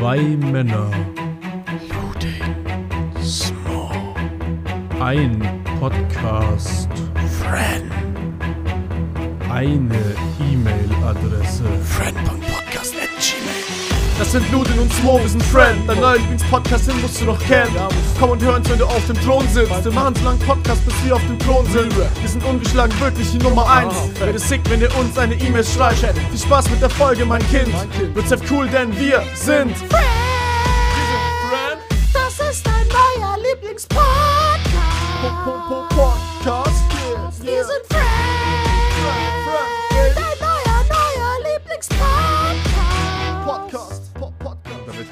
Zwei Männer. Small Ein Podcast. Friend. Eine E-Mail-Adresse. Gmail. Das sind Ludin und Smo, wir sind Friend. Dein neuer Lieblingspodcast, den musst du noch kennen. Komm und hör uns, wenn du auf dem Thron sitzt. Wir machen so langen Podcast, bis wir auf dem Thron sind. Wir sind ungeschlagen, wirklich die Nummer 1. Wäre sick, wenn ihr uns eine E-Mail schreibt. Viel Spaß mit der Folge, mein Kind. Wird's cool, denn wir sind Friend.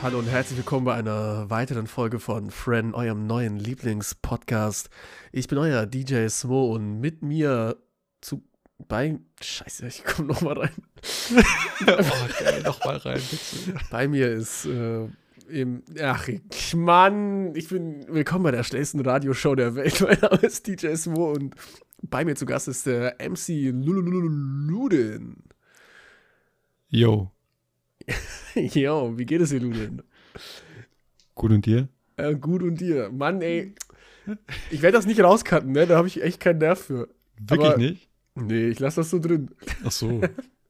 Hallo und herzlich willkommen bei einer weiteren Folge von Friend, eurem neuen Lieblingspodcast. Ich bin euer DJ Smo und mit mir zu bei Scheiße, ich komme noch mal rein. Oh, geil, noch mal rein, bitte. Bei mir ist äh, im ach ich- Mann, ich bin willkommen bei der schnellsten Radioshow der Welt. Mein Name ist DJ Smo und bei mir zu Gast ist der MC Ludin. Yo, Jo, wie geht es dir, Ludin? gut und dir? Äh, gut und dir. Mann, ey. Ich werde das nicht rauscutten, ne? Da habe ich echt keinen Nerv für. Wirklich Aber- nicht? Nee, ich lasse das so drin. Ach so.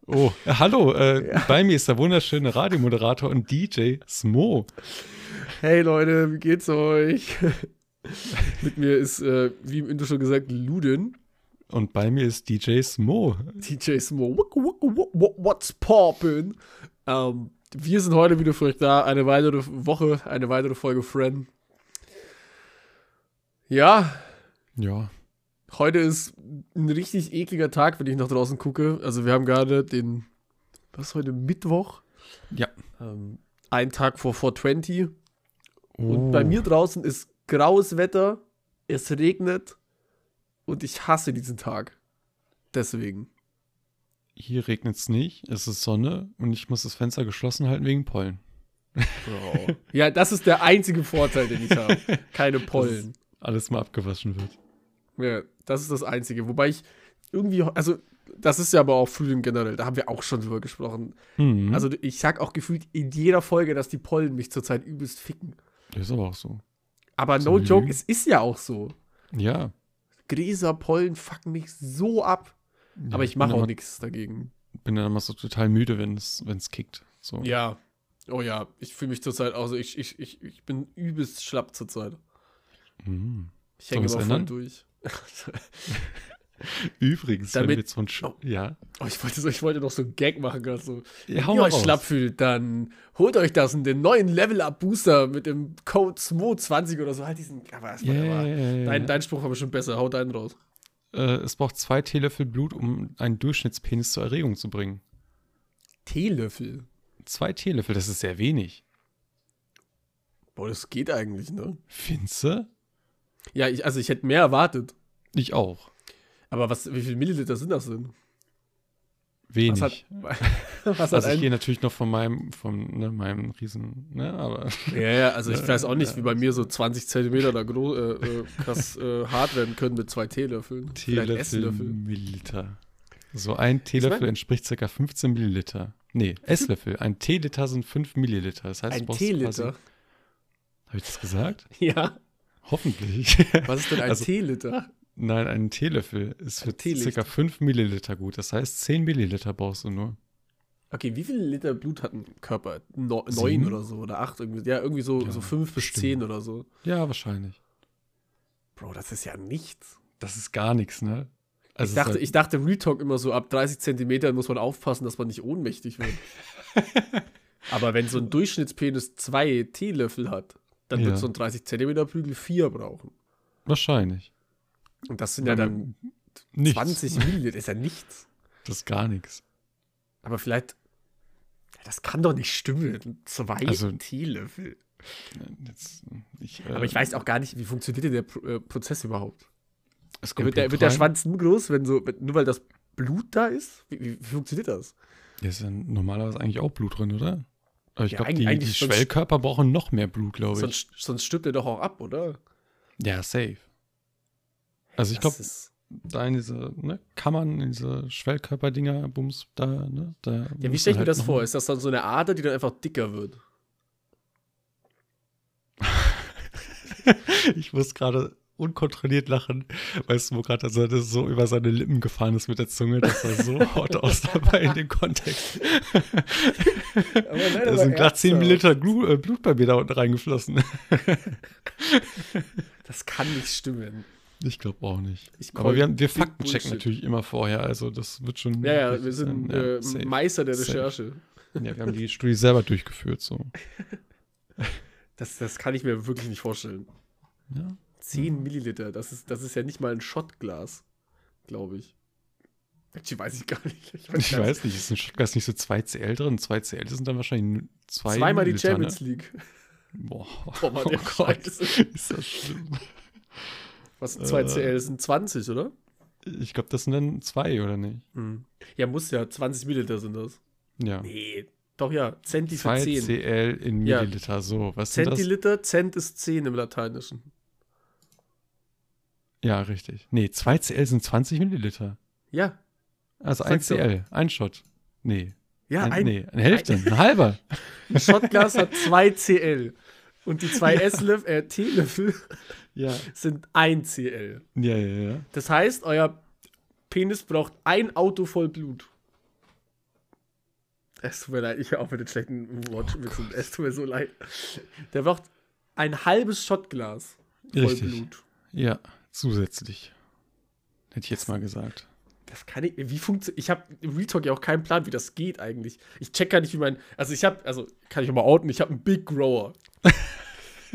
Oh, äh, hallo, äh, bei mir ist der wunderschöne Radiomoderator und DJ Smo. Hey Leute, wie geht's euch? Mit mir ist, äh, wie im Intro schon gesagt, Ludin. Und bei mir ist DJ Smo. DJ Smo. What's poppin'? Ähm, wir sind heute wieder für euch da. Eine weitere Woche, eine weitere Folge Friend. Ja, Ja, heute ist ein richtig ekliger Tag, wenn ich nach draußen gucke. Also wir haben gerade den, was ist heute, Mittwoch? Ja. Ähm, einen Tag vor 420. Oh. Und bei mir draußen ist graues Wetter, es regnet und ich hasse diesen Tag. Deswegen. Hier regnet es nicht, es ist Sonne und ich muss das Fenster geschlossen halten wegen Pollen. Ja, das ist der einzige Vorteil, den ich habe. Keine Pollen. Alles mal abgewaschen wird. Ja, das ist das Einzige. Wobei ich irgendwie, also, das ist ja aber auch Frühling generell, da haben wir auch schon drüber gesprochen. Mhm. Also, ich sag auch gefühlt in jeder Folge, dass die Pollen mich zurzeit übelst ficken. das ist aber auch so. Aber So no joke, es ist ja auch so. Ja. Gräser, Pollen fucken mich so ab. Aber ich mache auch nichts dagegen. bin dann immer so total müde, wenn es kickt. So. Ja. Oh ja, ich fühle mich zurzeit auch so, ich, ich, ich, ich bin übelst schlapp zurzeit. Mhm. Ich hänge immer voll durch. Übrigens, Damit- wenn wir jetzt von Sch Oh. ja. Oh, ich wollte, so, ich wollte noch so einen Gag machen, gerade so. Ja, Wenn ihr euch schlapp fühlt, dann holt euch das in den neuen Level-Up-Booster mit dem Code SMO20 oder so. Halt diesen. Aber, Ja, ja, aber ja, ja. Dein, dein Spruch war bestimmt besser. Haut deinen raus. Äh, es braucht zwei Teelöffel Blut, um einen Durchschnittspenis zur Erregung zu bringen. Teelöffel. Zwei Teelöffel, das ist sehr wenig. Boah, das geht eigentlich, ne? Finze? Ja, ich, also ich hätte mehr erwartet. Ich auch. Aber was, wie viel Milliliter sind das denn? Wenig. Was hat, was hat also ich gehe natürlich noch von meinem, von ne, meinem Riesen, ne, aber Ja, ja, also ich weiß auch nicht, ja. wie bei mir so 20 Zentimeter da groß, äh, äh, krass äh, hart werden können mit zwei Teelöffeln. Teelöffel. Milliliter. So ein Teelöffel mein- entspricht ca. 15 Milliliter. Nee, Esslöffel. Ein Teeliter sind 5 Milliliter. Das heißt, du Ein brauchst Teeliter? Habe ich das gesagt? Ja. Hoffentlich. Was ist denn ein Also- Teeliter? Nein, ein Teelöffel ist für ca. 5 Milliliter gut. Das heißt, 10 Milliliter brauchst du nur. Okay, wie viele Liter Blut hat ein Körper? No, neun oder so oder acht irgendwie. Ja, irgendwie so, Ja, so fünf bis bestimmt. zehn oder so. Ja, wahrscheinlich. Bro, das ist ja nichts. Das ist gar nichts, ne? ich, es ist dachte, halt- ich dachte, Real Talk immer so, ab 30 Zentimetern muss man aufpassen, dass man nicht ohnmächtig wird. Aber wenn so ein Durchschnittspenis zwei Teelöffel hat, dann Ja. wird so ein 30 Zentimeter Prügel vier brauchen. wahrscheinlich. Und das sind ja dann Nichts. 20 Milliliter, ist ja nichts. Das ist gar nichts. Aber vielleicht, das kann doch nicht stimmen. Zwei Also- Teelöffel. Jetzt, ich, äh, Aber ich weiß auch gar nicht, wie funktioniert denn der Pro äh, Prozess überhaupt? wird, der, wird der. Schwanz nur groß, wenn so, nur weil das Blut da ist? Wie, wie, wie funktioniert das? Da ist ja normalerweise eigentlich auch Blut drin, oder? Aber ich Ja, glaube, die, die Schwellkörper brauchen noch mehr Blut, glaube ich. Sonst, sonst stirbt er doch auch ab, oder? Ja, safe. Also ich glaube, da in diese ne, Kammern, in diese Schwellkörperdinger, Bums, da, ne? Da ja, wie stelle ich mir halt das vor? Ist das dann so eine Ader, die dann einfach dicker wird? ich muss gerade unkontrolliert lachen, weißt du, wo gerade also das so über seine Lippen gefahren ist mit der Zunge, das sah so hot aus dabei in dem Kontext. da sind gerade 10 Liter Blut bei mir da unten reingeflossen. das kann nicht stimmen. Ich glaube auch nicht. Ich Aber wir, haben- wir faktenchecken natürlich immer vorher, also das wird schon. Ja, ja, wir sind. Ja, äh, safe. Meister der Safe. Recherche. Ja, wir haben die Studie selber durchgeführt, so. Das, das kann ich mir wirklich nicht vorstellen. Ja. 10 Milliliter, das ist, das ist ja nicht mal ein Shotglas, glaube ich. Actually, weiß ich gar nicht. Ich Ich gar weiß nicht, ist ein Shotglas nicht so 2 CL drin? 2 CL das sind dann wahrscheinlich zwei Zweimal die Milliliter, Champions ne? League. Boah, Boah, Mann, oh Gott, Scheiße. ist das schlimm. Was sind 2 Äh. CL? Das sind 20, oder? Ich glaube, das sind dann zwei, oder nicht? Hm. Ja, muss ja. 20 Milliliter sind das. Ja. Nee. Doch, ja. Centi für 2 10. CL in Ja. Milliliter, so. Was sind das? Zentiliter, Cent ist 10 im Lateinischen. Ja, richtig. Nee, 2 CL sind 20 Milliliter. Ja. Also 1 Sag's doch. CL, ein Shot. Nee. Ja, ein, ein, nee, eine Hälfte, ein halber. ein Shotglas hat 2 CL. Und die zwei Esslöffel, äh, Teelöffel Ja. sind 1 CL. Ja, ja, ja. Das heißt, euer Penis braucht ein Auto voll Blut. Es tut mir leid, ich höre auf mit den schlechten Wortwitzen. es tut mir so leid. Der braucht ein halbes Shotglas voll Richtig. Blut. Ja, zusätzlich. Hätte ich jetzt mal gesagt. Das kann ich. Wie funktioniert. Ich habe im Real Talk ja auch keinen Plan, wie das geht eigentlich. Ich check gar nicht, wie mein. Also, ich habe. Also, kann ich auch mal outen, ich habe einen Big Grower.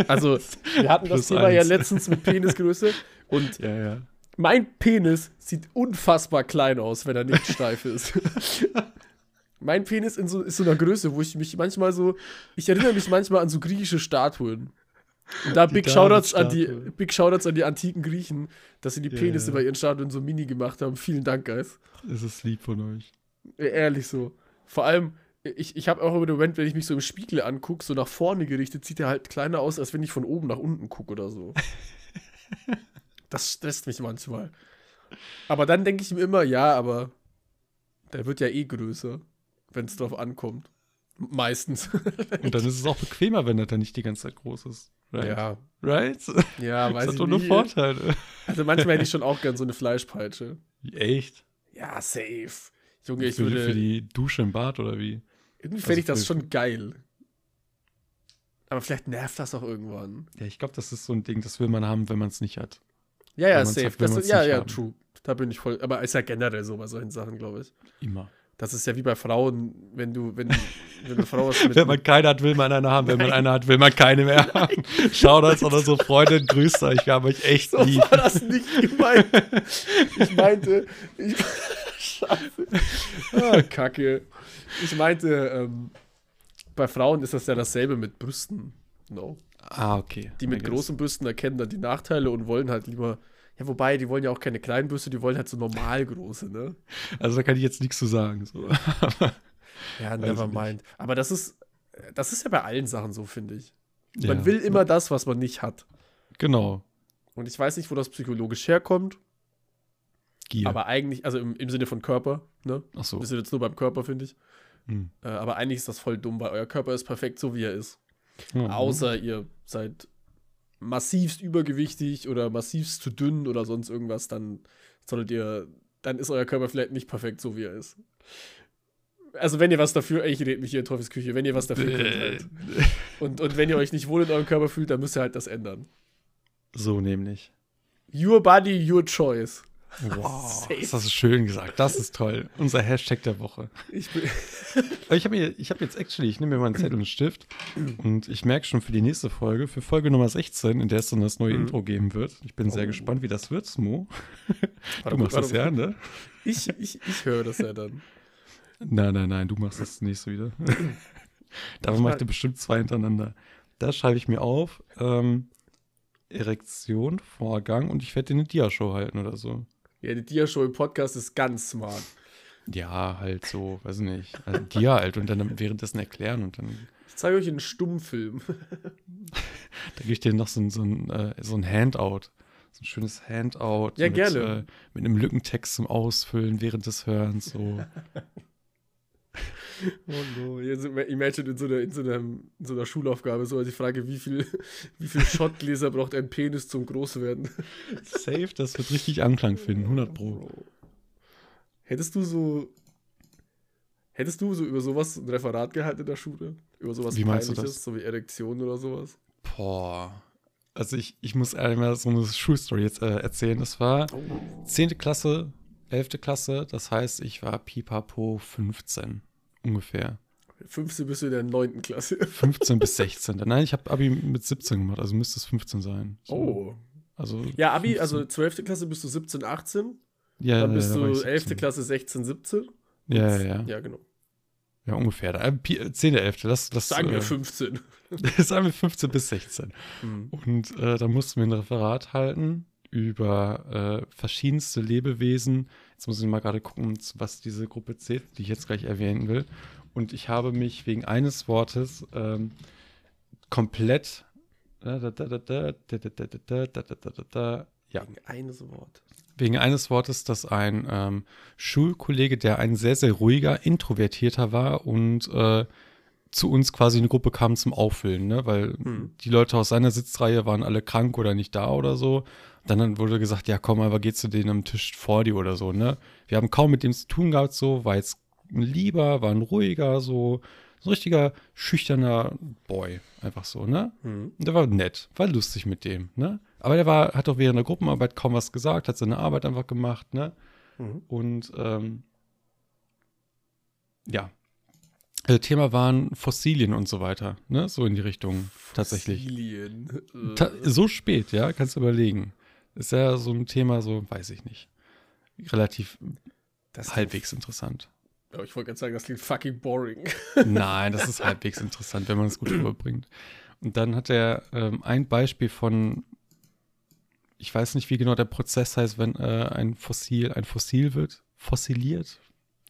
Also, wir hatten das Thema ja eins. letztens mit Penisgröße. Und Ja, ja. mein Penis sieht unfassbar klein aus, wenn er nicht steif ist. mein Penis in so, ist so einer Größe, wo ich mich manchmal so. Ich erinnere mich manchmal an so griechische Statuen. Und da Big Shoutouts, an die. Big Shoutouts an die antiken Griechen, dass sie die Ja, Penisse ja. bei ihren Statuen so mini gemacht haben. Vielen Dank, Guys. Es ist lieb von euch. E- Ehrlich so. Vor allem, ich, ich habe auch immer den Moment, wenn ich mich so im Spiegel angucke, so nach vorne gerichtet, sieht er halt kleiner aus, als wenn ich von oben nach unten gucke oder so. das stresst mich manchmal. Aber dann denke ich mir immer, ja, aber der wird ja eh größer, wenn es drauf ankommt. Meistens. Und dann ist es auch bequemer, wenn er dann nicht die ganze Zeit groß ist. Right? ja, Right? ja, Das weiß hat ich doch nur. Vorteile. Also manchmal hätte ich schon auch gern so eine Fleischpeitsche. Echt? Ja, safe. Junge, ich für, würde. für die Dusche im Bad oder wie? Irgendwie also fände ich das schon geil. Aber vielleicht nervt das auch irgendwann. Ja, ich glaube, das ist so ein Ding, das will man haben, wenn man es nicht hat. Ja, ja, safe. hat, das, ja, ja, haben. true. Da bin ich voll. Aber ist ja generell so bei solchen Sachen, glaube ich. Immer. Das ist ja wie bei Frauen, wenn du, wenn, wenn eine Frau was mit. Wenn man keine hat, will man eine haben. Wenn man eine hat, will man keine mehr haben. Shoutouts oder so, Freundin, grüßt euch. Wir haben euch echt so lieb. war das nicht gemeint. Ich meinte. Ich, Scheiße. Ah, Kacke. Ich meinte, ähm, bei Frauen ist das ja dasselbe mit Brüsten. No. Ah, okay. Die mit großen Brüsten erkennen dann die Nachteile und wollen halt lieber. Ja, wobei, die wollen ja auch keine kleinen Brüste, die wollen halt so normal große, ne? Also da kann ich jetzt nichts zu sagen. So. Ja, never nicht. mind. Aber das ist, das ist ja bei allen Sachen so, finde ich. Man Ja. will immer das, was man nicht hat. Genau. Und ich weiß nicht, wo das psychologisch herkommt, Gier. aber eigentlich, also im, im Sinne von Körper, ne? Ach so. Wir sind jetzt nur beim Körper, finde ich. Hm. Äh, aber eigentlich ist das voll dumm, weil euer Körper ist perfekt so, wie er ist. Mhm. Außer ihr seid massivst übergewichtig oder massivst zu dünn oder sonst irgendwas, dann solltet ihr, dann ist euer Körper vielleicht nicht perfekt so, wie er ist. Also wenn ihr was dafür, ich rede mich hier in Teufels Küche, wenn ihr was dafür könnt halt. Und, und wenn ihr euch nicht wohl in eurem Körper fühlt, dann müsst ihr halt das ändern. So nämlich. Your body, your choice. Wow, Safe. das hast du schön gesagt. Das ist toll. Unser Hashtag der Woche. Ich ich habe ich habe jetzt actually, ich nehme mir mal einen Zettel und Stift und ich merke schon für die nächste Folge, für Folge Nummer 16, in der es dann das neue Mhm. Intro geben wird. Ich bin sehr Oh. gespannt, wie das wird. Du Warte, machst das warte, ja, ne? Ich, ich, ich höre das ja dann. Nein, nein, nein, du machst das nächste wieder. Davon Ich macht mag- ihr bestimmt zwei hintereinander. Da schreibe ich mir auf, ähm, Erektion, Vorgang und ich werde dir eine Dia-Show halten oder so. Ja, die Dia-Show im Podcast ist ganz smart. Ja, halt so, weiß nicht. Also Dia halt und dann währenddessen erklären und dann Ich zeige euch einen Stummfilm. Da gebe ich dir noch so ein, so ein, äh, so ein Handout. So ein schönes Handout. Ja, mit, gerne. Äh, mit einem Lückentext zum Ausfüllen während des Hörens. So. Oh no. Jetzt imagine in so, einer, in, so einer, in so einer Schulaufgabe so die Frage, wie viel, wie viel Schottgläser braucht ein Penis zum Großwerden? Safe, das wird richtig Anklang finden, 100 Pro. Hättest du so. Hättest du so über sowas ein Referat gehalten in der Schule? Über sowas Wie meinst du das? so wie Erektion oder sowas? Boah. Also ich, ich muss einmal so eine Schulstory jetzt äh, erzählen. Das war 10. Klasse, 11. Klasse. Das heißt, ich war pipapo 15 ungefähr. 15 bist du in der 9. Klasse. 15 bis 16. Nein, ich habe Abi mit 17 gemacht, also müsste es 15 sein. So. Oh. Also Ja, Abi, 15. also 12. Klasse bist du 17, 18. ja, Dann ja, bist da war du ich 11. 17. Klasse 16, 17. Ja, ja, ja. Ja, genau. Ja, ungefähr. Da, äh, Pi- 10. 11. Das, das, Sagen wir äh, 15. sagen wir 15 bis 16. Mhm. Und äh, da mussten wir ein Referat halten über äh, verschiedenste Lebewesen. Jetzt muss ich mal gerade gucken, was diese Gruppe zählt, die ich jetzt gleich erwähnen will. Und ich habe mich wegen eines Wortes ähm, komplett. Ja, Wegen eines Wort. wegen eines Wortes, dass ein ähm, Schulkollege, der ein sehr, sehr ruhiger, introvertierter war und äh, zu uns quasi eine Gruppe kam zum Auffüllen, ne? weil Hm. die Leute aus seiner Sitzreihe waren alle krank oder nicht da oder so. Dann, wurde gesagt, ja komm, aber geh zu denen am Tisch vor dir oder so, ne? Wir haben kaum mit dem zu tun gehabt, so, war jetzt ein lieber, war ein ruhiger, so, so ein richtiger, schüchterner Boy, einfach so, ne? Mhm. Und der war nett, war lustig mit dem, ne? Aber der war, hat auch während der Gruppenarbeit kaum was gesagt, hat seine Arbeit einfach gemacht, ne? Mhm. Und ähm, ja. Äh, Thema waren Fossilien und so weiter, ne? So in die Richtung tatsächlich. Fossilien. Ta so spät, ja, kannst du überlegen. Ist ja so ein Thema, so, weiß ich nicht. Relativ das halbwegs interessant. Ja, ich wollte gerade sagen, das klingt fucking boring. Nein, das ist halbwegs interessant, wenn man es gut rüberbringt. Und dann hat er ähm, ein Beispiel von, ich weiß nicht, wie genau der Prozess heißt, wenn äh, ein Fossil ein Fossil wird, fossiliert.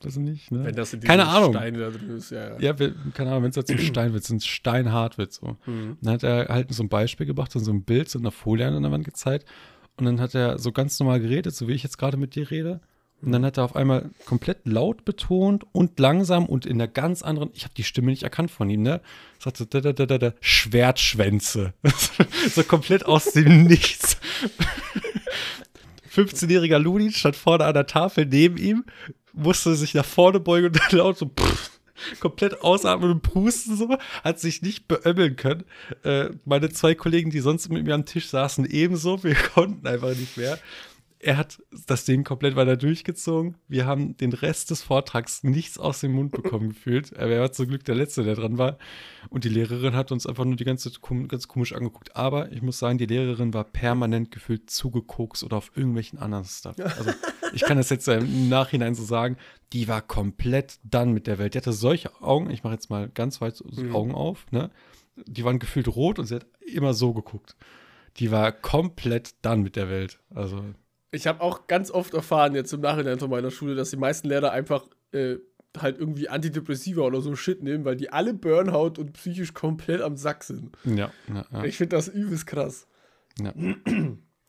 Weiß ich nicht, ne? Wenn das in Keine Ahnung. Stein da drin ist, ja. ja. ja, keine Ahnung, wenn es jetzt zum Stein wird, wenn es steinhart wird, so. Mhm. Dann hat er halt so ein Beispiel gebracht und so ein Bild, so eine Folie an der Wand gezeigt. Und dann hat er so ganz normal geredet, so wie ich jetzt gerade mit dir rede. Und dann hat er auf einmal komplett laut betont und langsam und in einer ganz anderen, ich habe die Stimme nicht erkannt von ihm, ne? Sagte da, da, da, da, da, Schwertschwänze. so komplett aus dem Nichts. 15-jähriger Luni stand vorne an der Tafel neben ihm, musste sich nach vorne beugen und dann laut so pff, komplett ausatmen und pusten so, hat sich nicht beömmeln können. Äh, meine zwei Kollegen, die sonst mit mir am Tisch saßen, ebenso. Wir konnten einfach nicht mehr. Er hat das Ding komplett weiter durchgezogen. Wir haben den Rest des Vortrags nichts aus dem Mund bekommen gefühlt. Er war zum Glück der Letzte, der dran war. Und die Lehrerin hat uns einfach nur die ganze Zeit ganz komisch angeguckt. Aber ich muss sagen, die Lehrerin war permanent gefühlt zugekokst oder auf irgendwelchen anderen Stuff. Also ich kann das jetzt im Nachhinein so sagen, die war komplett dann mit der Welt. Die hatte solche Augen, ich mache jetzt mal ganz weit so Mhm. Augen auf, ne? Die waren gefühlt rot und sie hat immer so geguckt. Die war komplett dann mit der Welt. Also Ich habe auch ganz oft erfahren jetzt im Nachhinein von meiner Schule, dass die meisten Lehrer einfach äh, halt irgendwie Antidepressiva oder so Shit nehmen, weil die alle Burnout und psychisch komplett am Sack sind. ja, ja, ja. Ich finde das übelst krass. ja.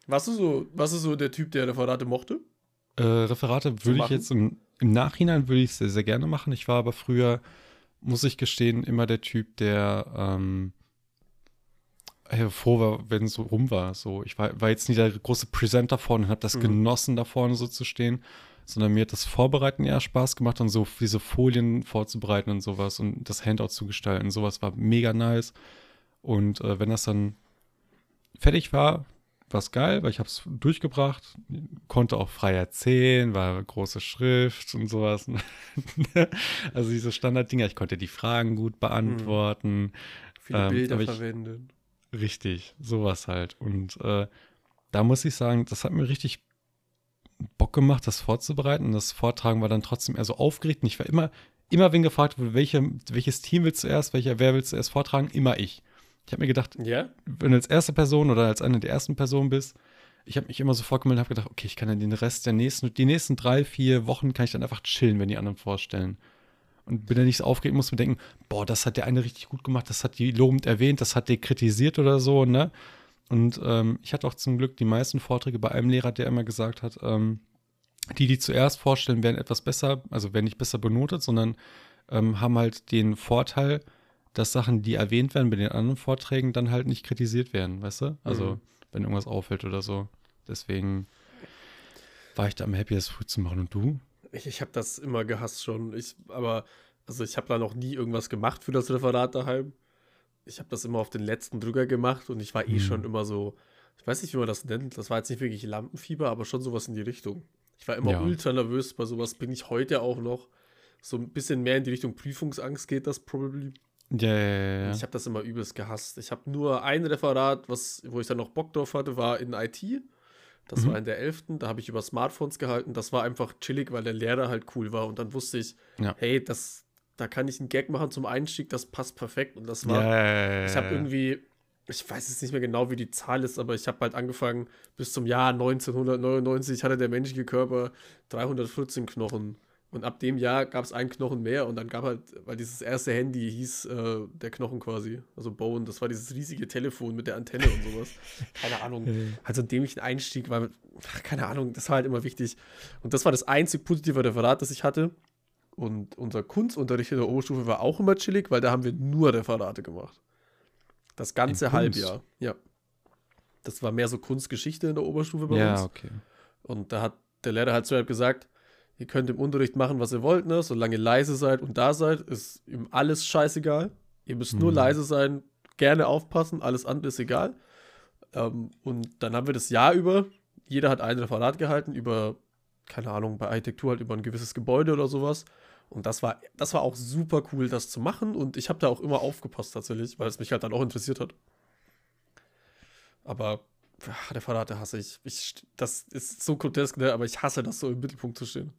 Warst du so, warst du so der Typ, der Referate mochte? Äh, Referate würde ich jetzt im, im Nachhinein würde ich sehr, sehr gerne machen. Ich war aber früher, muss ich gestehen, immer der Typ, der ähm, froh war, wenn es so rum war. So, ich war, war jetzt nie der große Presenter vorne und habe das Mhm. genossen, da vorne so zu stehen, sondern mir hat das Vorbereiten eher Spaß gemacht und so diese Folien vorzubereiten und sowas und das Handout zu gestalten. Sowas war mega nice. Und äh, wenn das dann fertig war, war es geil, weil ich habe es durchgebracht, konnte auch frei erzählen, war große Schrift und sowas. also diese Standarddinger, ich konnte die Fragen gut beantworten. Viele Ähm, Bilder ich- verwenden. Richtig, sowas halt. Und äh, da muss ich sagen, das hat mir richtig Bock gemacht, das vorzubereiten. Und das Vortragen war dann trotzdem eher so aufgeregt. Und ich war immer, immer wenn gefragt wurde, welche, welches Team willst du zuerst, welcher, wer willst du zuerst vortragen, immer ich. Ich habe mir gedacht, Ja? wenn du als erste Person oder als eine der ersten Personen bist, ich habe mich immer sofort gemeldet und habe gedacht, okay, ich kann dann den Rest der nächsten, die nächsten drei, vier Wochen kann ich dann einfach chillen, wenn die anderen vorstellen. Und bin dann nicht so aufgeregt, muss mir denken, boah, das hat der eine richtig gut gemacht, das hat die lobend erwähnt, das hat der kritisiert oder so, ne? Und ähm, ich hatte auch zum Glück die meisten Vorträge bei einem Lehrer, der immer gesagt hat, ähm, die, die zuerst vorstellen, werden etwas besser, also werden nicht besser benotet, sondern ähm, haben halt den Vorteil, dass Sachen, die erwähnt werden bei den anderen Vorträgen, dann halt nicht kritisiert werden, weißt du? Also, Mhm. wenn irgendwas auffällt oder so. Deswegen war ich da am happy, das früh zu machen. Und du? Ich, ich habe das immer gehasst schon. Ich, aber, also ich habe da noch nie irgendwas gemacht für das Referat daheim. Ich habe das immer auf den letzten Drücker gemacht und ich war eh Hm. schon immer so, ich weiß nicht, wie man das nennt. Das war jetzt nicht wirklich Lampenfieber, aber schon sowas in die Richtung. Ich war immer Ja. ultra nervös bei sowas, bin ich heute auch noch. So ein bisschen mehr in die Richtung Prüfungsangst geht das probably. Ja, ja, ja. ja. Ich habe das immer übelst gehasst. Ich habe nur ein Referat, was, wo ich dann noch Bock drauf hatte, war in IT. Das Mhm. war in der 11. Da habe ich über Smartphones gehalten. Das war einfach chillig, weil der Lehrer halt cool war. Und dann wusste ich, Ja. hey, das, da kann ich einen Gag machen zum Einstieg, das passt perfekt. Und das war, ja, ich habe irgendwie, ich weiß jetzt nicht mehr genau, wie die Zahl ist, aber ich habe halt angefangen, bis zum Jahr 1999 hatte der menschliche Körper 314 Knochen. Und ab dem Jahr gab es einen Knochen mehr und dann gab halt, weil dieses erste Handy hieß äh, der Knochen quasi, also Bone, das war dieses riesige Telefon mit der Antenne und sowas. Keine Ahnung. Also ein dämlichen Einstieg, weil, ach, keine Ahnung, das war halt immer wichtig. Und das war das einzig positive Referat, das ich hatte. Und unser Kunstunterricht in der Oberstufe war auch immer chillig, weil da haben wir nur Referate gemacht. Das ganze In? Halbjahr, ja. Das war mehr so Kunstgeschichte in der Oberstufe bei Ja, uns. okay. Und da hat der Lehrer halt so halt gesagt, ihr könnt im Unterricht machen, was ihr wollt, ne? Solange ihr leise seid und da seid, ist ihm alles scheißegal. Ihr müsst nur Mhm. leise sein, gerne aufpassen, alles andere ist egal. Ähm, und dann haben wir das Jahr über, jeder hat ein Referat gehalten über, keine Ahnung, bei Architektur halt über ein gewisses Gebäude oder sowas. Und das war, das war auch super cool, das zu machen. Und ich habe da auch immer aufgepasst tatsächlich, weil es mich halt dann auch interessiert hat. Aber ach, Referate hasse ich. ich. Das ist so grotesk, ne? aber ich hasse das so im Mittelpunkt zu stehen.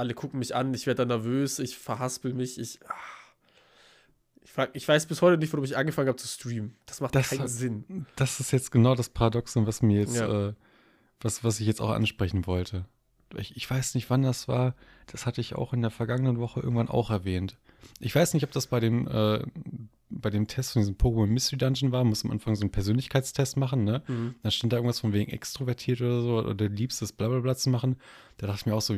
Alle gucken mich an, ich werde dann nervös, ich verhaspel mich, ich. ah. Ich, frag, ich weiß bis heute nicht, warum ich angefangen habe zu streamen. Das macht Das keinen Sinn. Das ist jetzt genau das Paradoxon, was mir jetzt, Ja. äh, was, was ich jetzt auch ansprechen wollte. Ich, ich weiß nicht, wann das war. Das hatte ich auch in der vergangenen Woche irgendwann auch erwähnt. Ich weiß nicht, ob das bei dem, äh, bei dem Test von diesem Pokémon Mystery Dungeon war. Muss am Anfang so einen Persönlichkeitstest machen, ne? Mhm. Da stand da irgendwas von wegen extrovertiert oder so oder liebstes Blablabla zu machen. Da dachte ich mir auch so,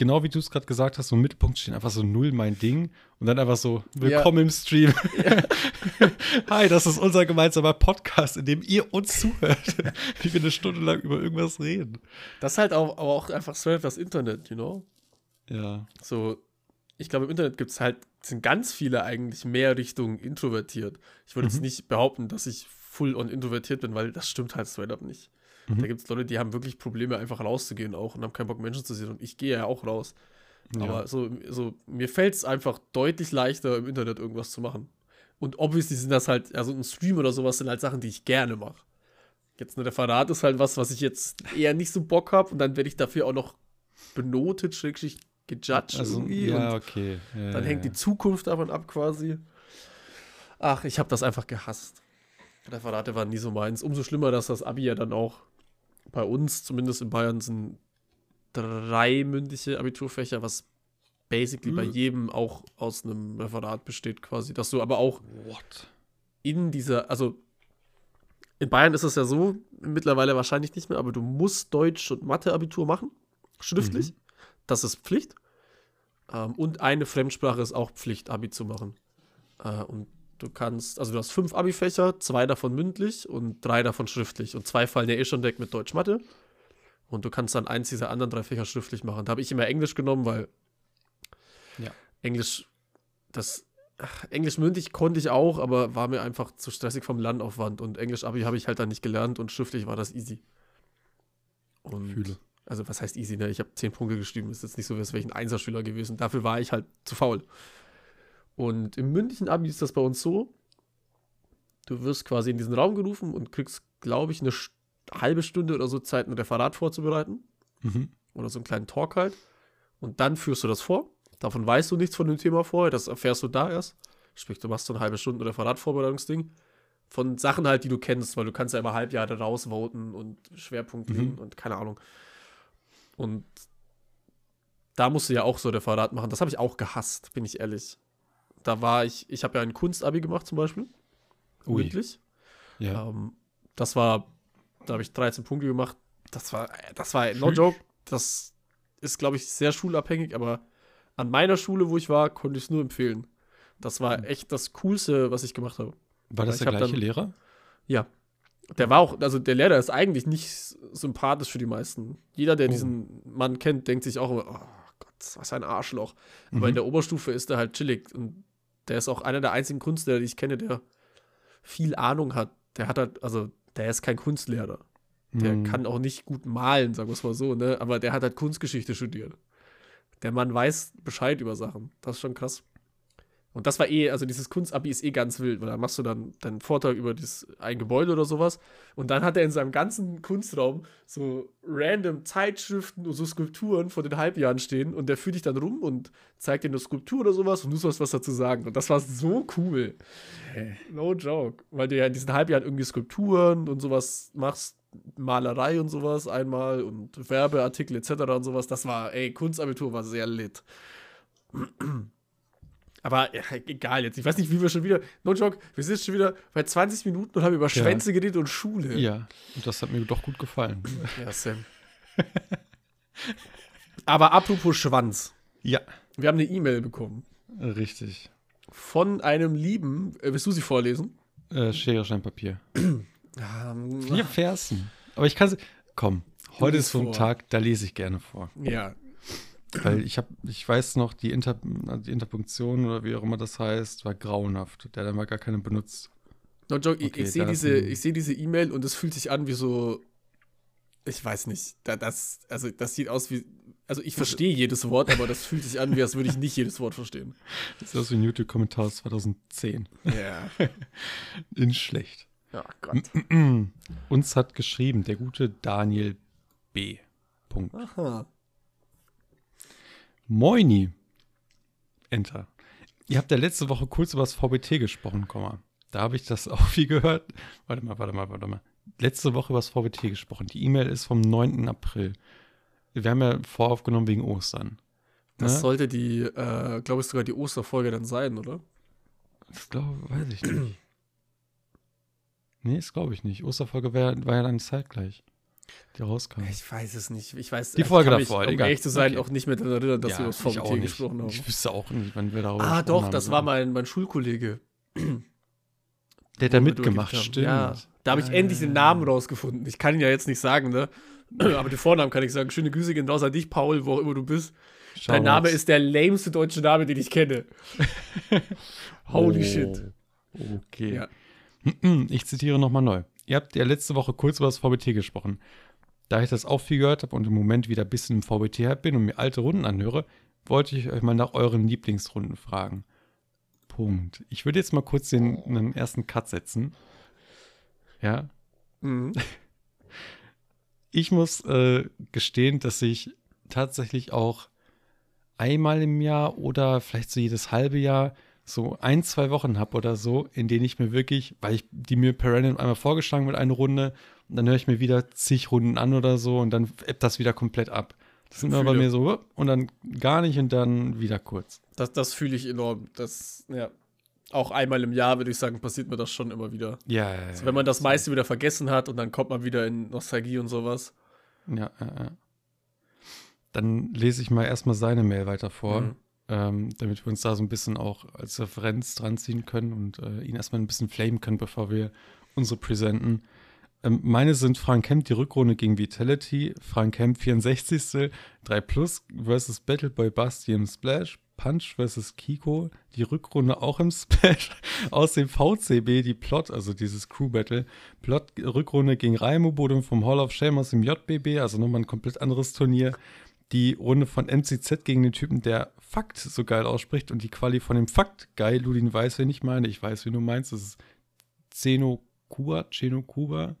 genau wie du es gerade gesagt hast, so im Mittelpunkt stehen einfach so null mein Ding und dann einfach so, willkommen im Stream. Hi, das ist unser gemeinsamer Podcast, in dem ihr uns zuhört, wie wir eine Stunde lang über irgendwas reden. Das ist halt auch, aber auch einfach straight das Internet, you know? Ja. So, ich glaube, im Internet gibt es halt, sind ganz viele eigentlich mehr Richtung introvertiert. Ich würde jetzt Mhm. nicht behaupten, dass ich full on introvertiert bin, weil das stimmt halt straight up nicht. Mhm. Da gibt es Leute, die haben wirklich Probleme, einfach rauszugehen auch und haben keinen Bock, Menschen zu sehen. Und ich gehe ja auch raus. Ja. Aber so, so mir fällt es einfach deutlich leichter, im Internet irgendwas zu machen. Und obviously sind das halt, also ein Stream oder sowas sind halt Sachen, die ich gerne mache. Jetzt ein Referat ist halt was, was ich jetzt eher nicht so Bock habe und dann werde ich dafür auch noch benotet, schrägstrich gejudged Also, irgendwie. ja, und okay. Ja, dann ja, hängt die Zukunft davon ab quasi. Ach, ich habe das einfach gehasst. Referate waren nie so meins. Umso schlimmer, dass das Abi ja dann auch bei uns, zumindest in Bayern, sind drei mündliche Abiturfächer, was basically bei Mhm. jedem auch aus einem Referat besteht quasi. Dass du aber auch What? in dieser, also in Bayern ist es ja so, mittlerweile wahrscheinlich nicht mehr, aber du musst Deutsch und Mathe-Abitur machen, schriftlich. Das ist Pflicht. Ähm, und eine Fremdsprache ist auch Pflicht, Abi zu machen. Äh, und du kannst, also du hast fünf Abi-Fächer, zwei davon mündlich und drei davon schriftlich. Und zwei fallen ja eh schon weg mit Deutsch-Mathe. Und du kannst dann eins dieser anderen drei Fächer schriftlich machen. Da habe ich immer Englisch genommen, weil Ja. Englisch, das ach, Englisch mündlich konnte ich auch, aber war mir einfach zu stressig vom Lernaufwand. Und Englisch-Abi habe ich halt dann nicht gelernt und schriftlich war das easy. Und Fühle. also was heißt easy, ne? Ich habe zehn Punkte geschrieben. Ist jetzt nicht so, als wäre ich ein Einserschüler gewesen. Dafür war ich halt zu faul. Und im mündlichen Abi ist das bei uns so, du wirst quasi in diesen Raum gerufen und kriegst, glaube ich, eine halbe Stunde oder so Zeit, ein Referat vorzubereiten. Mhm. Oder so einen kleinen Talk halt. Und dann führst du das vor. Davon weißt du nichts von dem Thema vorher, das erfährst du da erst. Sprich, du machst so eine halbe Stunde Referatvorbereitungsding. Von Sachen halt, die du kennst, weil du kannst ja immer Halbjahre rausvoten und Schwerpunkte Mhm. und keine Ahnung. Und da musst du ja auch so Referat machen. Das habe ich auch gehasst, bin ich ehrlich. Da war ich, ich habe ja ein Kunstabi gemacht zum Beispiel. Mündlich. Ja. Ähm, das war, da habe ich 13 Punkte gemacht. Das war, das war no joke. Das ist, glaube ich, sehr schulabhängig, aber an meiner Schule, wo ich war, konnte ich es nur empfehlen. Das war echt das Coolste, was ich gemacht habe. War das Ich der gleiche dann- Lehrer? Ja. Der war auch, also der Lehrer ist eigentlich nicht sympathisch für die meisten. Jeder, der Oh. diesen Mann kennt, denkt sich auch immer, oh Gott, was ein Arschloch. Aber Mhm. in der Oberstufe ist er halt chillig. Und der ist auch einer der einzigen Kunstlehrer, die ich kenne, der viel Ahnung hat. Der hat halt, also, der ist kein Kunstlehrer. Der Mhm. kann auch nicht gut malen, sagen wir es mal so, ne? Aber der hat halt Kunstgeschichte studiert. Der Mann weiß Bescheid über Sachen. Das ist schon krass. Und das war eh, also dieses Kunstabi ist eh ganz wild, weil da machst du dann deinen Vortrag über dieses, ein Gebäude oder sowas. Und dann hat er in seinem ganzen Kunstraum so random Zeitschriften und so Skulpturen von den Halbjahren stehen. Und der führt dich dann rum und zeigt dir eine Skulptur oder sowas und du sollst was dazu sagen. Und das war so cool. No joke. Weil du ja in diesen Halbjahren irgendwie Skulpturen und sowas machst, Malerei und sowas einmal und Werbeartikel etc. und sowas. Das war, ey, Kunstabitur war sehr lit. Aber ja, egal jetzt. Ich weiß nicht, wie wir schon wieder. No joke, wir sind jetzt schon wieder bei 20 Minuten und haben über Ja. Schwänze geredet und Schule. Ja, und das hat mir doch gut gefallen. Ja, Sam. Aber apropos Schwanz. Ja, Wir haben eine E-Mail bekommen richtig. von einem lieben. Äh, willst du sie vorlesen? Äh, Schere, Stein, Papier. Ähm, Vier Versen. Aber ich kann sie. Komm, heute ist so ein. Tag, da lese ich gerne vor. ja. Weil ich habe, ich weiß noch, die, Inter, die Interpunktion oder wie auch immer das heißt, war grauenhaft. Der hat dann mal gar keine benutzt. No joke, ich, Okay, ich sehe diese, ein- ich sehe diese E-Mail und es fühlt sich an wie so. Ich weiß nicht. Da, das, also das sieht aus wie. Also ich verstehe jedes Wort, aber das fühlt sich an, wie als würde ich nicht jedes Wort verstehen. Das ist aus dem YouTube-Kommentar aus 2010. Ja. In schlecht. Ja, Gott. Uns hat geschrieben der gute Daniel B. Punkt. Aha. Moini. Enter. Ihr habt ja letzte Woche kurz über das VBT gesprochen, Komma. Da habe ich das auch viel gehört. Warte mal, warte mal, warte mal. Letzte Woche über das VBT gesprochen. Die E-Mail ist vom 9. April. Wir haben ja voraufgenommen wegen Ostern. Das Ne? sollte die, äh, glaube ich, sogar die Osterfolge dann sein, oder? Das glaube weiß ich nicht. nee, das glaube ich nicht. Osterfolge wär, war ja dann zeitgleich, die rauskam. Ich weiß es nicht. Ich weiß Die ich Folge kann mich, davor, Um ehrlich zu sein, Okay. auch nicht mehr daran erinnern, dass wir das ich auch VBT nicht. gesprochen haben. Ich wüsste auch nicht, wann wir darüber Ah, doch, haben. das war mein, mein Schulkollege. Der hat da wir mitgemacht, stimmt. Ja, da habe ich Ja, endlich ja, den ja. Namen rausgefunden. Ich kann ihn ja jetzt nicht sagen, ne? Aber den Vornamen kann ich sagen. Schöne Grüße gehen raus an dich, Paul, wo auch immer du bist. Dein Shoutouts. Name ist der lameste deutsche Name, den ich kenne. Holy Oh, shit. Okay. Ja. Ich zitiere nochmal neu. Ihr habt ja letzte Woche kurz über das VBT gesprochen. Da ich das auch viel gehört habe und im Moment wieder ein bisschen im VBT bin und mir alte Runden anhöre, wollte ich euch mal nach euren Lieblingsrunden fragen. Punkt. Ich würde jetzt mal kurz den einen ersten Cut setzen. Ja. Mhm. Ich muss äh, gestehen, dass ich tatsächlich auch einmal im Jahr oder vielleicht so jedes halbe Jahr so ein, zwei Wochen habe oder so, in denen ich mir wirklich, weil ich die mir per random einmal vorgeschlagen wird, eine Runde, und dann höre ich mir wieder zig Runden an oder so und dann ebbt das wieder komplett ab. Das sind immer bei mir so und dann gar nicht und dann wieder kurz. Das, das fühle ich enorm. Das, ja. Auch einmal im Jahr, würde ich sagen, passiert mir das schon immer wieder. Ja, ja, Also wenn man das meiste wieder vergessen hat und dann kommt man wieder in Nostalgie und sowas. Ja, ja, ja. Dann lese ich mal erstmal seine Mail weiter vor, Mhm. Ähm, damit wir uns da so ein bisschen auch als Referenz dran ziehen können und äh, ihn erstmal ein bisschen flamen können, bevor wir unsere präsenten. Ähm, meine sind Frank Kemp, die Rückrunde gegen Vitality, Frank Kemp 64. 3 Plus versus Battleboy Basti im Splash, Punch versus Kiko, die Rückrunde auch im Splash, aus dem VCB die Plot, also dieses Crew Battle, Plot Rückrunde gegen Raimo Bodum vom Hall of Shame aus dem JBB, also nochmal ein komplett anderes Turnier. Die Runde von MCZ gegen den Typen, der Fakt so geil ausspricht und die Quali von dem Fakt geil. Ludin weiß, wen ich meine. Ich weiß, wen du meinst. Das ist Zeno Kuba, Cheno Kuba.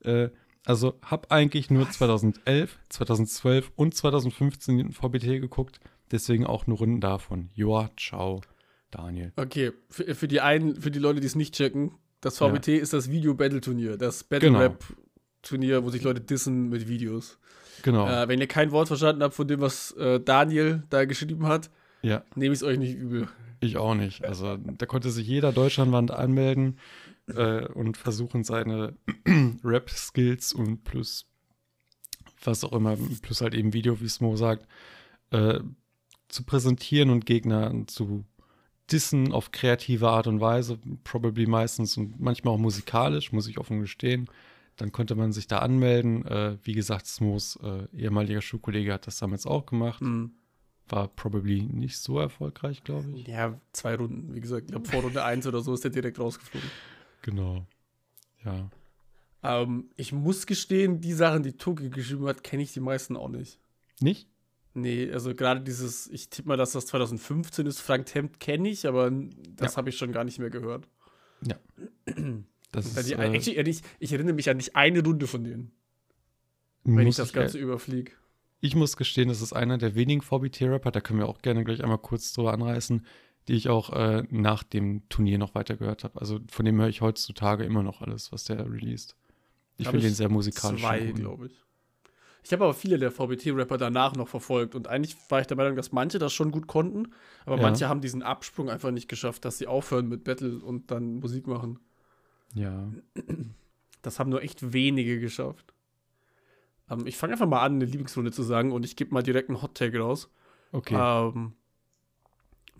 Äh, also hab eigentlich nur 2011, 2012 und 2015 den VBT geguckt. Deswegen auch nur Runden davon. Joa, ciao, Daniel. Okay, für, für die einen, für die Leute, die es nicht checken, das VBT ist das Video-Battle-Turnier, das Genau. Battle-Rap-Turnier, wo sich Leute dissen mit Videos. Genau. Äh, wenn ihr kein Wort verstanden habt von dem, was äh, Daniel da geschrieben hat, ja, nehme ich es euch nicht übel. ich auch nicht. Also da konnte sich jeder Deutschlandwand anmelden äh, und versuchen seine Rap-Skills und plus was auch immer, plus halt eben Video, wie Smo sagt, äh, zu präsentieren und Gegner zu dissen auf kreative Art und Weise, probably meistens und manchmal auch musikalisch, muss ich offen gestehen. Dann konnte man sich da anmelden. Äh, wie gesagt, Smos äh, ehemaliger Schulkollege hat das damals auch gemacht. Mhm. War probably nicht so erfolgreich, glaube ich. Ja, zwei Runden. Wie gesagt, ich glaube, vor Runde 1 oder so ist der direkt rausgeflogen. Genau. Ja. Ähm, ich muss gestehen, die Sachen, die Toki geschrieben hat, kenne ich die meisten auch nicht. Nicht? Nee, also gerade dieses, ich tippe mal, dass das 2015 ist, Frank Tempt kenne ich, aber das Ja. habe ich schon gar nicht mehr gehört. Das ist, die, äh, actually, ich, ich erinnere mich an nicht eine Runde von denen, wenn ich das ich, Ganze äh, überfliege. ich muss gestehen, das ist einer der wenigen VBT-Rapper, da können wir auch gerne gleich einmal kurz drüber anreißen, die ich auch äh, nach dem Turnier noch weiter gehört habe. Also von dem höre ich heutzutage immer noch alles, was der released. Ich finde ich den sehr musikalisch. Zwei, glaube ich. Ich habe aber viele der VBT-Rapper danach noch verfolgt und eigentlich war ich der Meinung, dass manche das schon gut konnten, aber Ja. manche haben diesen Absprung einfach nicht geschafft, dass sie aufhören mit Battle und dann Musik machen. Ja. Das haben nur echt wenige geschafft. Ähm, ich fange einfach mal an, eine Lieblingsrunde zu sagen und ich gebe mal direkt einen Hot-Tag raus. Okay. Ähm,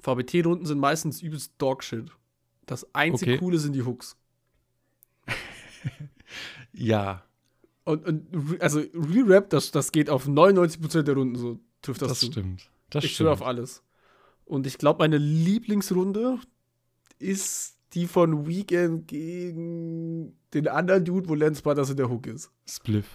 VBT-Runden sind meistens übelst Dogshit. Das einzig Okay. Coole sind die Hooks. ja, Und, und also Re-Rap, das, das geht auf 99% der Runden so, trifft das, das, zu. stimmt. Das ich stimmt. auf alles. Und ich glaube, meine Lieblingsrunde ist die von Weekend gegen den anderen Dude, wo Lance Butters in der Hook ist. Spliff.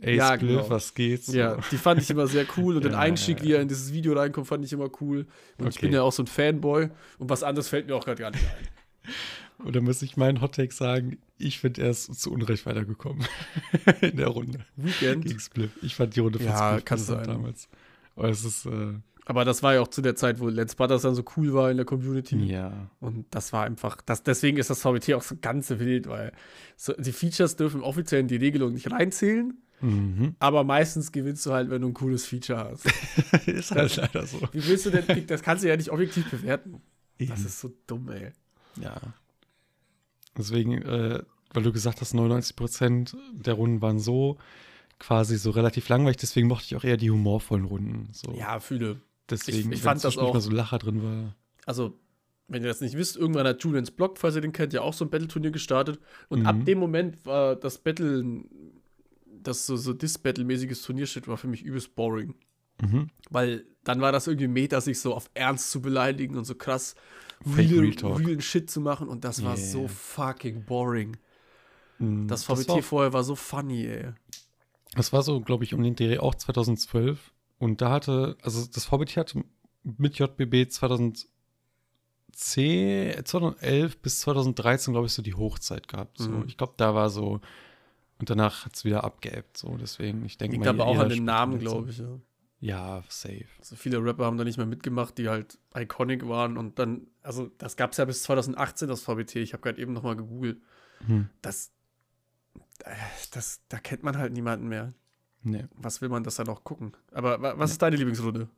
Ey, Ja, Spliff, genau. was geht's? Ja, die fand ich immer sehr cool und den Ja, Einstieg, wie er in dieses Video reinkommt, fand ich immer cool. Und ich Okay. bin ja auch so ein Fanboy und was anderes fällt mir auch gerade gar nicht ein. Oder muss ich meinen Hottake sagen, ich finde, er ist zu Unrecht weitergekommen in der Runde Weekend. gegen Spliff. Ich fand die Runde von Ja, Spliff kann sein. damals. Aber es ist, äh, Aber das war ja auch zu der Zeit, wo Lance Butters dann so cool war in der Community. ja. Und das war einfach, das, deswegen ist das VBT auch so ganz wild, weil so, die Features dürfen offiziell in die Regelung nicht reinzählen, Mhm. aber meistens gewinnst du halt, wenn du ein cooles Feature hast. ist halt leider so. Wie willst du denn, das kannst du ja nicht objektiv bewerten. Das Eben. ist so dumm, ey. Ja. Deswegen, äh, weil du gesagt hast, 99% der Runden waren so quasi so relativ langweilig, deswegen mochte ich auch eher die humorvollen Runden. So. Ja, fühle. Deswegen, ich wenn fand das auch- mal so Lacher drin war. Also, wenn ihr das nicht wisst, irgendwann hat Julians Blog, falls ihr den kennt, ja auch so ein Battle-Turnier gestartet. Und Mhm. ab dem Moment war das Battle, das so, so Dis-Battle-mäßiges Turniershit war für mich übelst boring. Mhm. Weil dann war das irgendwie Meta, sich so auf Ernst zu beleidigen und so krass real, Real Talk. real Shit zu machen. Und das war Yeah. so fucking boring. Mhm. Das VBT vorher war so funny, ey. Das war so, glaube ich, um den Dreh auch 2012. Und da hatte, also das VBT hatte mit JBB 2010, 2011 bis 2013, glaube ich, so die Hochzeit gehabt. So. Mhm. Ich glaube, da war so, und danach hat es wieder abgeebbt. So, deswegen, ich denke Liegt mal. aber auch an den Namen, so. glaube ich, ja. Ja, safe. Also viele Rapper haben da nicht mehr mitgemacht, die halt iconic waren. Und dann, also das gab es ja bis 2018, das VBT. Ich habe gerade eben noch mal gegoogelt. Hm. Das, äh, das, da kennt man halt niemanden mehr. Nee. Was will man das dann noch gucken? Aber wa- was ist deine Lieblingsrunde?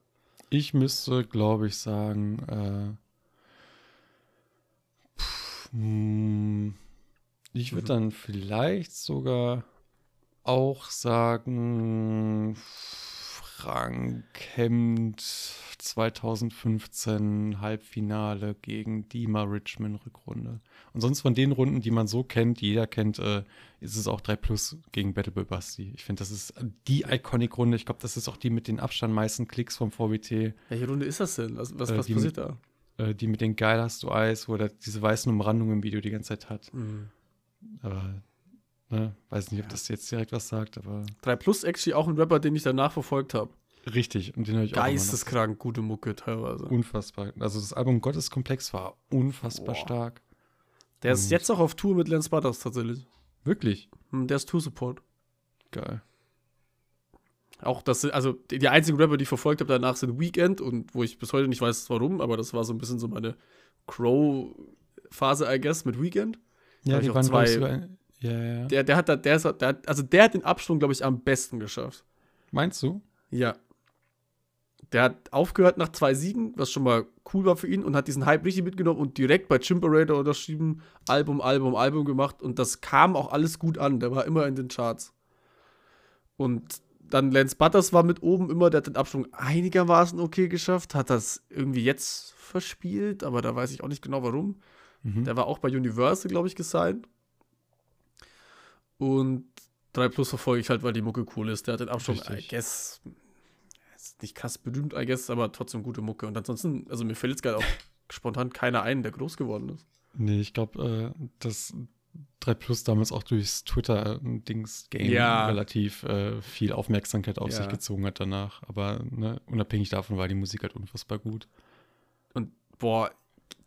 Ich müsste, glaube ich, sagen, äh, pff, hm, ich würde Mhm. dann vielleicht sogar auch sagen, Frank Hemd 2015 Halbfinale gegen Dima Richmond Rückrunde. Und sonst von den Runden, die man so kennt, die jeder kennt, äh, ist es auch 3 Plus gegen Battle Boy Basti. Ich finde, das ist die Iconic-Runde. Ich glaube, das ist auch die mit den Abstand meisten Klicks vom VBT. Welche Runde ist das denn? Was, was, Äh, was passiert da? Äh, die mit den Geil hast du Eis, wo er diese weißen Umrandungen im Video die ganze Zeit hat. Mhm. Aber, ne, weiß nicht, ob das jetzt direkt was sagt, aber 3 Plus actually auch ein Rapper, den ich danach verfolgt habe. Richtig. Und den höre ich auch. Geisteskrank gute Mucke teilweise. Unfassbar. Also das Album Gotteskomplex war unfassbar Boah. stark. Der ist Und- jetzt auch auf Tour mit Lance Butters tatsächlich. Wirklich Hm, Der ist Tour-Support. geil. Auch das, also die, einzigen Rapper, die ich verfolgt habe danach, sind Weekend und wo ich bis heute nicht weiß, warum, aber das war so ein bisschen so meine Crow-Phase, I guess, mit Weekend. Ja, hab die ich auch waren zwei- sogar, ja, ja, ja. Der, der hat da, der ist, der hat, also der hat den Absprung, glaube ich, am besten geschafft. Meinst du? Ja. Der hat aufgehört nach zwei Siegen, was schon mal cool war für ihn und hat diesen Hype richtig mitgenommen und direkt bei Chimperator unterschrieben, Album, Album, Album gemacht und das kam auch alles gut an. Der war immer in den Charts. Und dann Lance Butters war mit oben immer, der hat den Absprung einigermaßen okay geschafft, hat das irgendwie jetzt verspielt, aber da weiß ich auch nicht genau warum. Mhm. Der war auch bei Universal, glaube ich, gesigned. Und 3 Plus verfolge ich halt, weil die Mucke cool ist. Der hat den Absprung, I guess, nicht krass berühmt, I guess, aber trotzdem gute Mucke. Und ansonsten, also mir fällt jetzt gerade auch spontan keiner ein, der groß geworden ist. Nee, ich glaube, äh, dass 3 Plus damals auch durchs Twitter-Dings-Game Ja. relativ äh, viel Aufmerksamkeit auf Ja. sich gezogen hat danach. Aber ne, unabhängig davon war die Musik halt unfassbar gut. Und boah,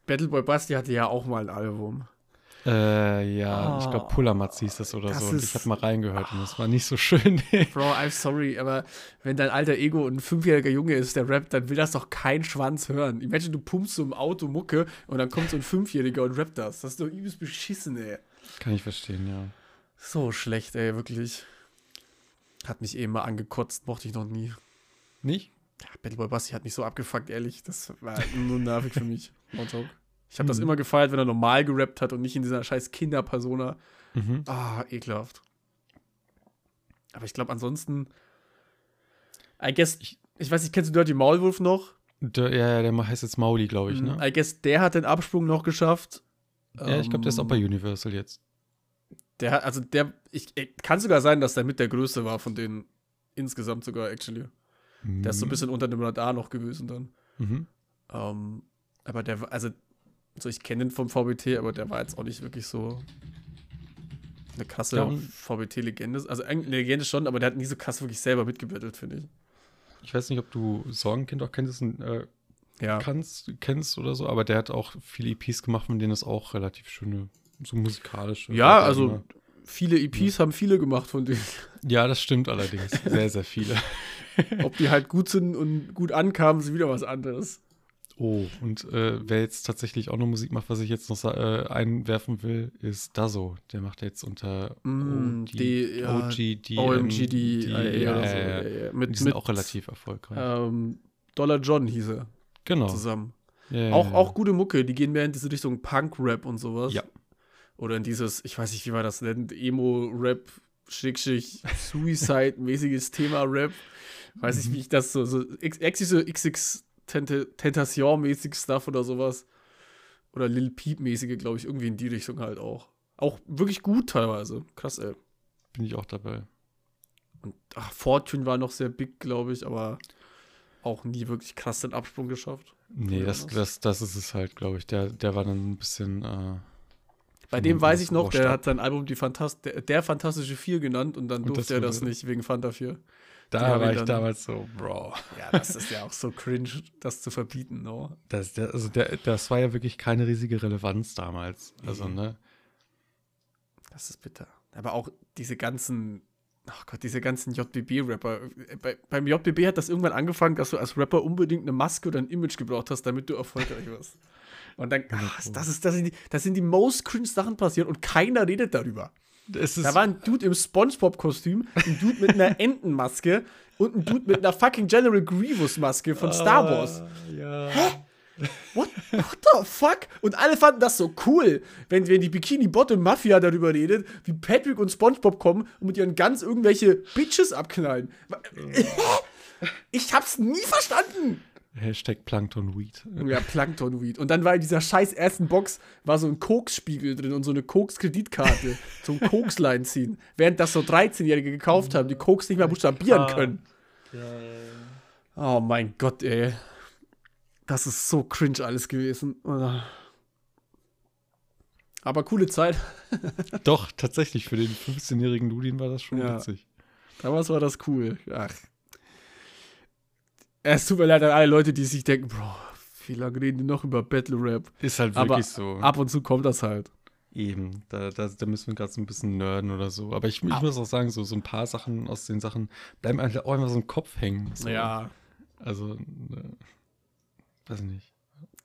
Battleboy Basti hatte ja auch mal ein Album. Äh, ja, ich glaube, Oh, Pullermatz hieß das oder das so. Und ich habe mal reingehört und das war nicht so schön. Bro, I'm sorry, aber wenn dein alter Ego ein fünfjähriger Junge ist, der rappt, dann will das doch kein Schwanz hören. Imagine, du pumpst so im Auto Mucke und dann kommt so ein Fünfjähriger und rappt das. Das ist doch übelst beschissen, ey. Kann ich verstehen, ja. So schlecht, ey, wirklich. Hat mich eben mal angekotzt, mochte ich noch nie. Nicht? Ja, Battleboy Basti hat mich so abgefuckt, ehrlich. Das war nur nervig für mich. No joke. Ich habe das Mhm. immer gefeiert, wenn er normal gerappt hat und nicht in dieser scheiß Kinderpersona. Mhm. Ah, ekelhaft. Aber ich glaube, ansonsten. I guess, ich, ich weiß nicht, kennst du Dirty Maulwolf noch? Der, ja, ja, der heißt jetzt Mauli, glaube ich, ne? I guess, der hat den Absprung noch geschafft. ja, ich glaube, der ist auch bei Ähm, Universal jetzt. Der hat, also der, ich, kann sogar sein, dass der mit der Größte war von denen insgesamt sogar, actually. Der ist so ein bisschen unter dem Radar noch gewesen dann. Mhm. Ähm, aber der war, also, so ich kenne den vom VBT, aber der war jetzt auch nicht wirklich so eine krasse Ja, VBT-Legende. Also eine Legende schon, aber der hat nie so krass wirklich selber mitgebettelt, finde ich. Ich weiß nicht, ob du Sorgenkind auch kennst, äh, Ja. kannst, kennst oder so, aber der hat auch viele EPs gemacht, von denen es auch relativ schöne, so musikalische. Ja, also immer- viele EPs haben viele gemacht von denen. Ja, das stimmt allerdings. Sehr, sehr viele. Ob die halt gut sind und gut ankamen, ist wieder was anderes. Oh, und äh, wer jetzt tatsächlich auch noch Musik macht, was ich jetzt noch äh, einwerfen will, ist Dazo. Der macht jetzt unter Mm, OGD, OMGD die, Mit, sind mit auch relativ erfolgreich. ähm, Dollar John hieß er genau. zusammen. Ja, Auch, auch gute Mucke, die gehen mehr in diese Richtung Punk-Rap und sowas. Ja. Oder in dieses, ich weiß nicht, wie man das nennt, Emo-Rap, Schick-Schick, Suicide-mäßiges Thema-Rap. Weiß Mhm. nicht, wie ich das so, so X- X XX Tente- Tentation-mäßig Stuff oder sowas. Oder Lil Peep-mäßige, glaube ich, irgendwie in die Richtung halt auch. Auch wirklich gut teilweise. Krass, ey. Bin ich auch dabei. Und ach, Fortune war noch sehr big, glaube ich, aber auch nie wirklich krass den Absprung geschafft. Nee, das, das- das, ist es halt, glaube ich. Der, der war dann ein bisschen. Äh, Bei dem weiß ich noch, der hat sein Album die Fantast der, der Fantastische Vier genannt und dann Und durfte er das nicht wegen Fanta 4. Die Da haben war ich dann- damals so, Bro. Ja, das ist ja auch so cringe, das zu verbieten, no? Das, der, also der, das war ja wirklich keine riesige Relevanz damals. Also, Nee. ne? Das ist bitter. Aber auch diese ganzen, ach Gott, diese ganzen JBB-Rapper. Bei, beim JBB hat das irgendwann angefangen, dass du als Rapper unbedingt eine Maske oder ein Image gebraucht hast, damit du erfolgreich wirst. Und dann, ach, das, ist, das, sind die, das sind die most cringe Sachen passiert und keiner redet darüber. Da war ein Dude im Spongebob-Kostüm, ein Dude mit einer Entenmaske und ein Dude mit einer fucking General Grievous-Maske von Star Wars. Ja. What, what the fuck? Und alle fanden das so cool, wenn, wenn die Bikini-Bottom-Mafia darüber redet, wie Patrick und Spongebob kommen und mit ihren ganz irgendwelche Bitches abknallen. Ich hab's nie verstanden. Hashtag Plankton Weed. Ja, Plankton Weed. Und dann war in dieser scheiß ersten Box war so ein Koksspiegel drin und so eine Koks-Kreditkarte zum Kokslein ziehen. Während das so 13-Jährige gekauft haben, die Koks nicht mehr buchstabieren können. Oh mein Gott, ey. Das ist so cringe alles gewesen. Ah. Aber coole Zeit. Doch, tatsächlich, für den 15-jährigen Ludin war das schon Ja. witzig. Damals war das cool. Ach. Es tut mir leid an alle Leute, die sich denken, Bro, wie lange reden die noch über Battle Rap? Ist halt Aber wirklich so. ab und zu kommt das halt. Eben, da, da, da müssen wir gerade so ein bisschen nerden oder so. Aber ich, ich Ah. muss auch sagen, so, so ein paar Sachen aus den Sachen bleiben einfach auch immer so im Kopf hängen. So. Ja, Also, äh, weiß nicht.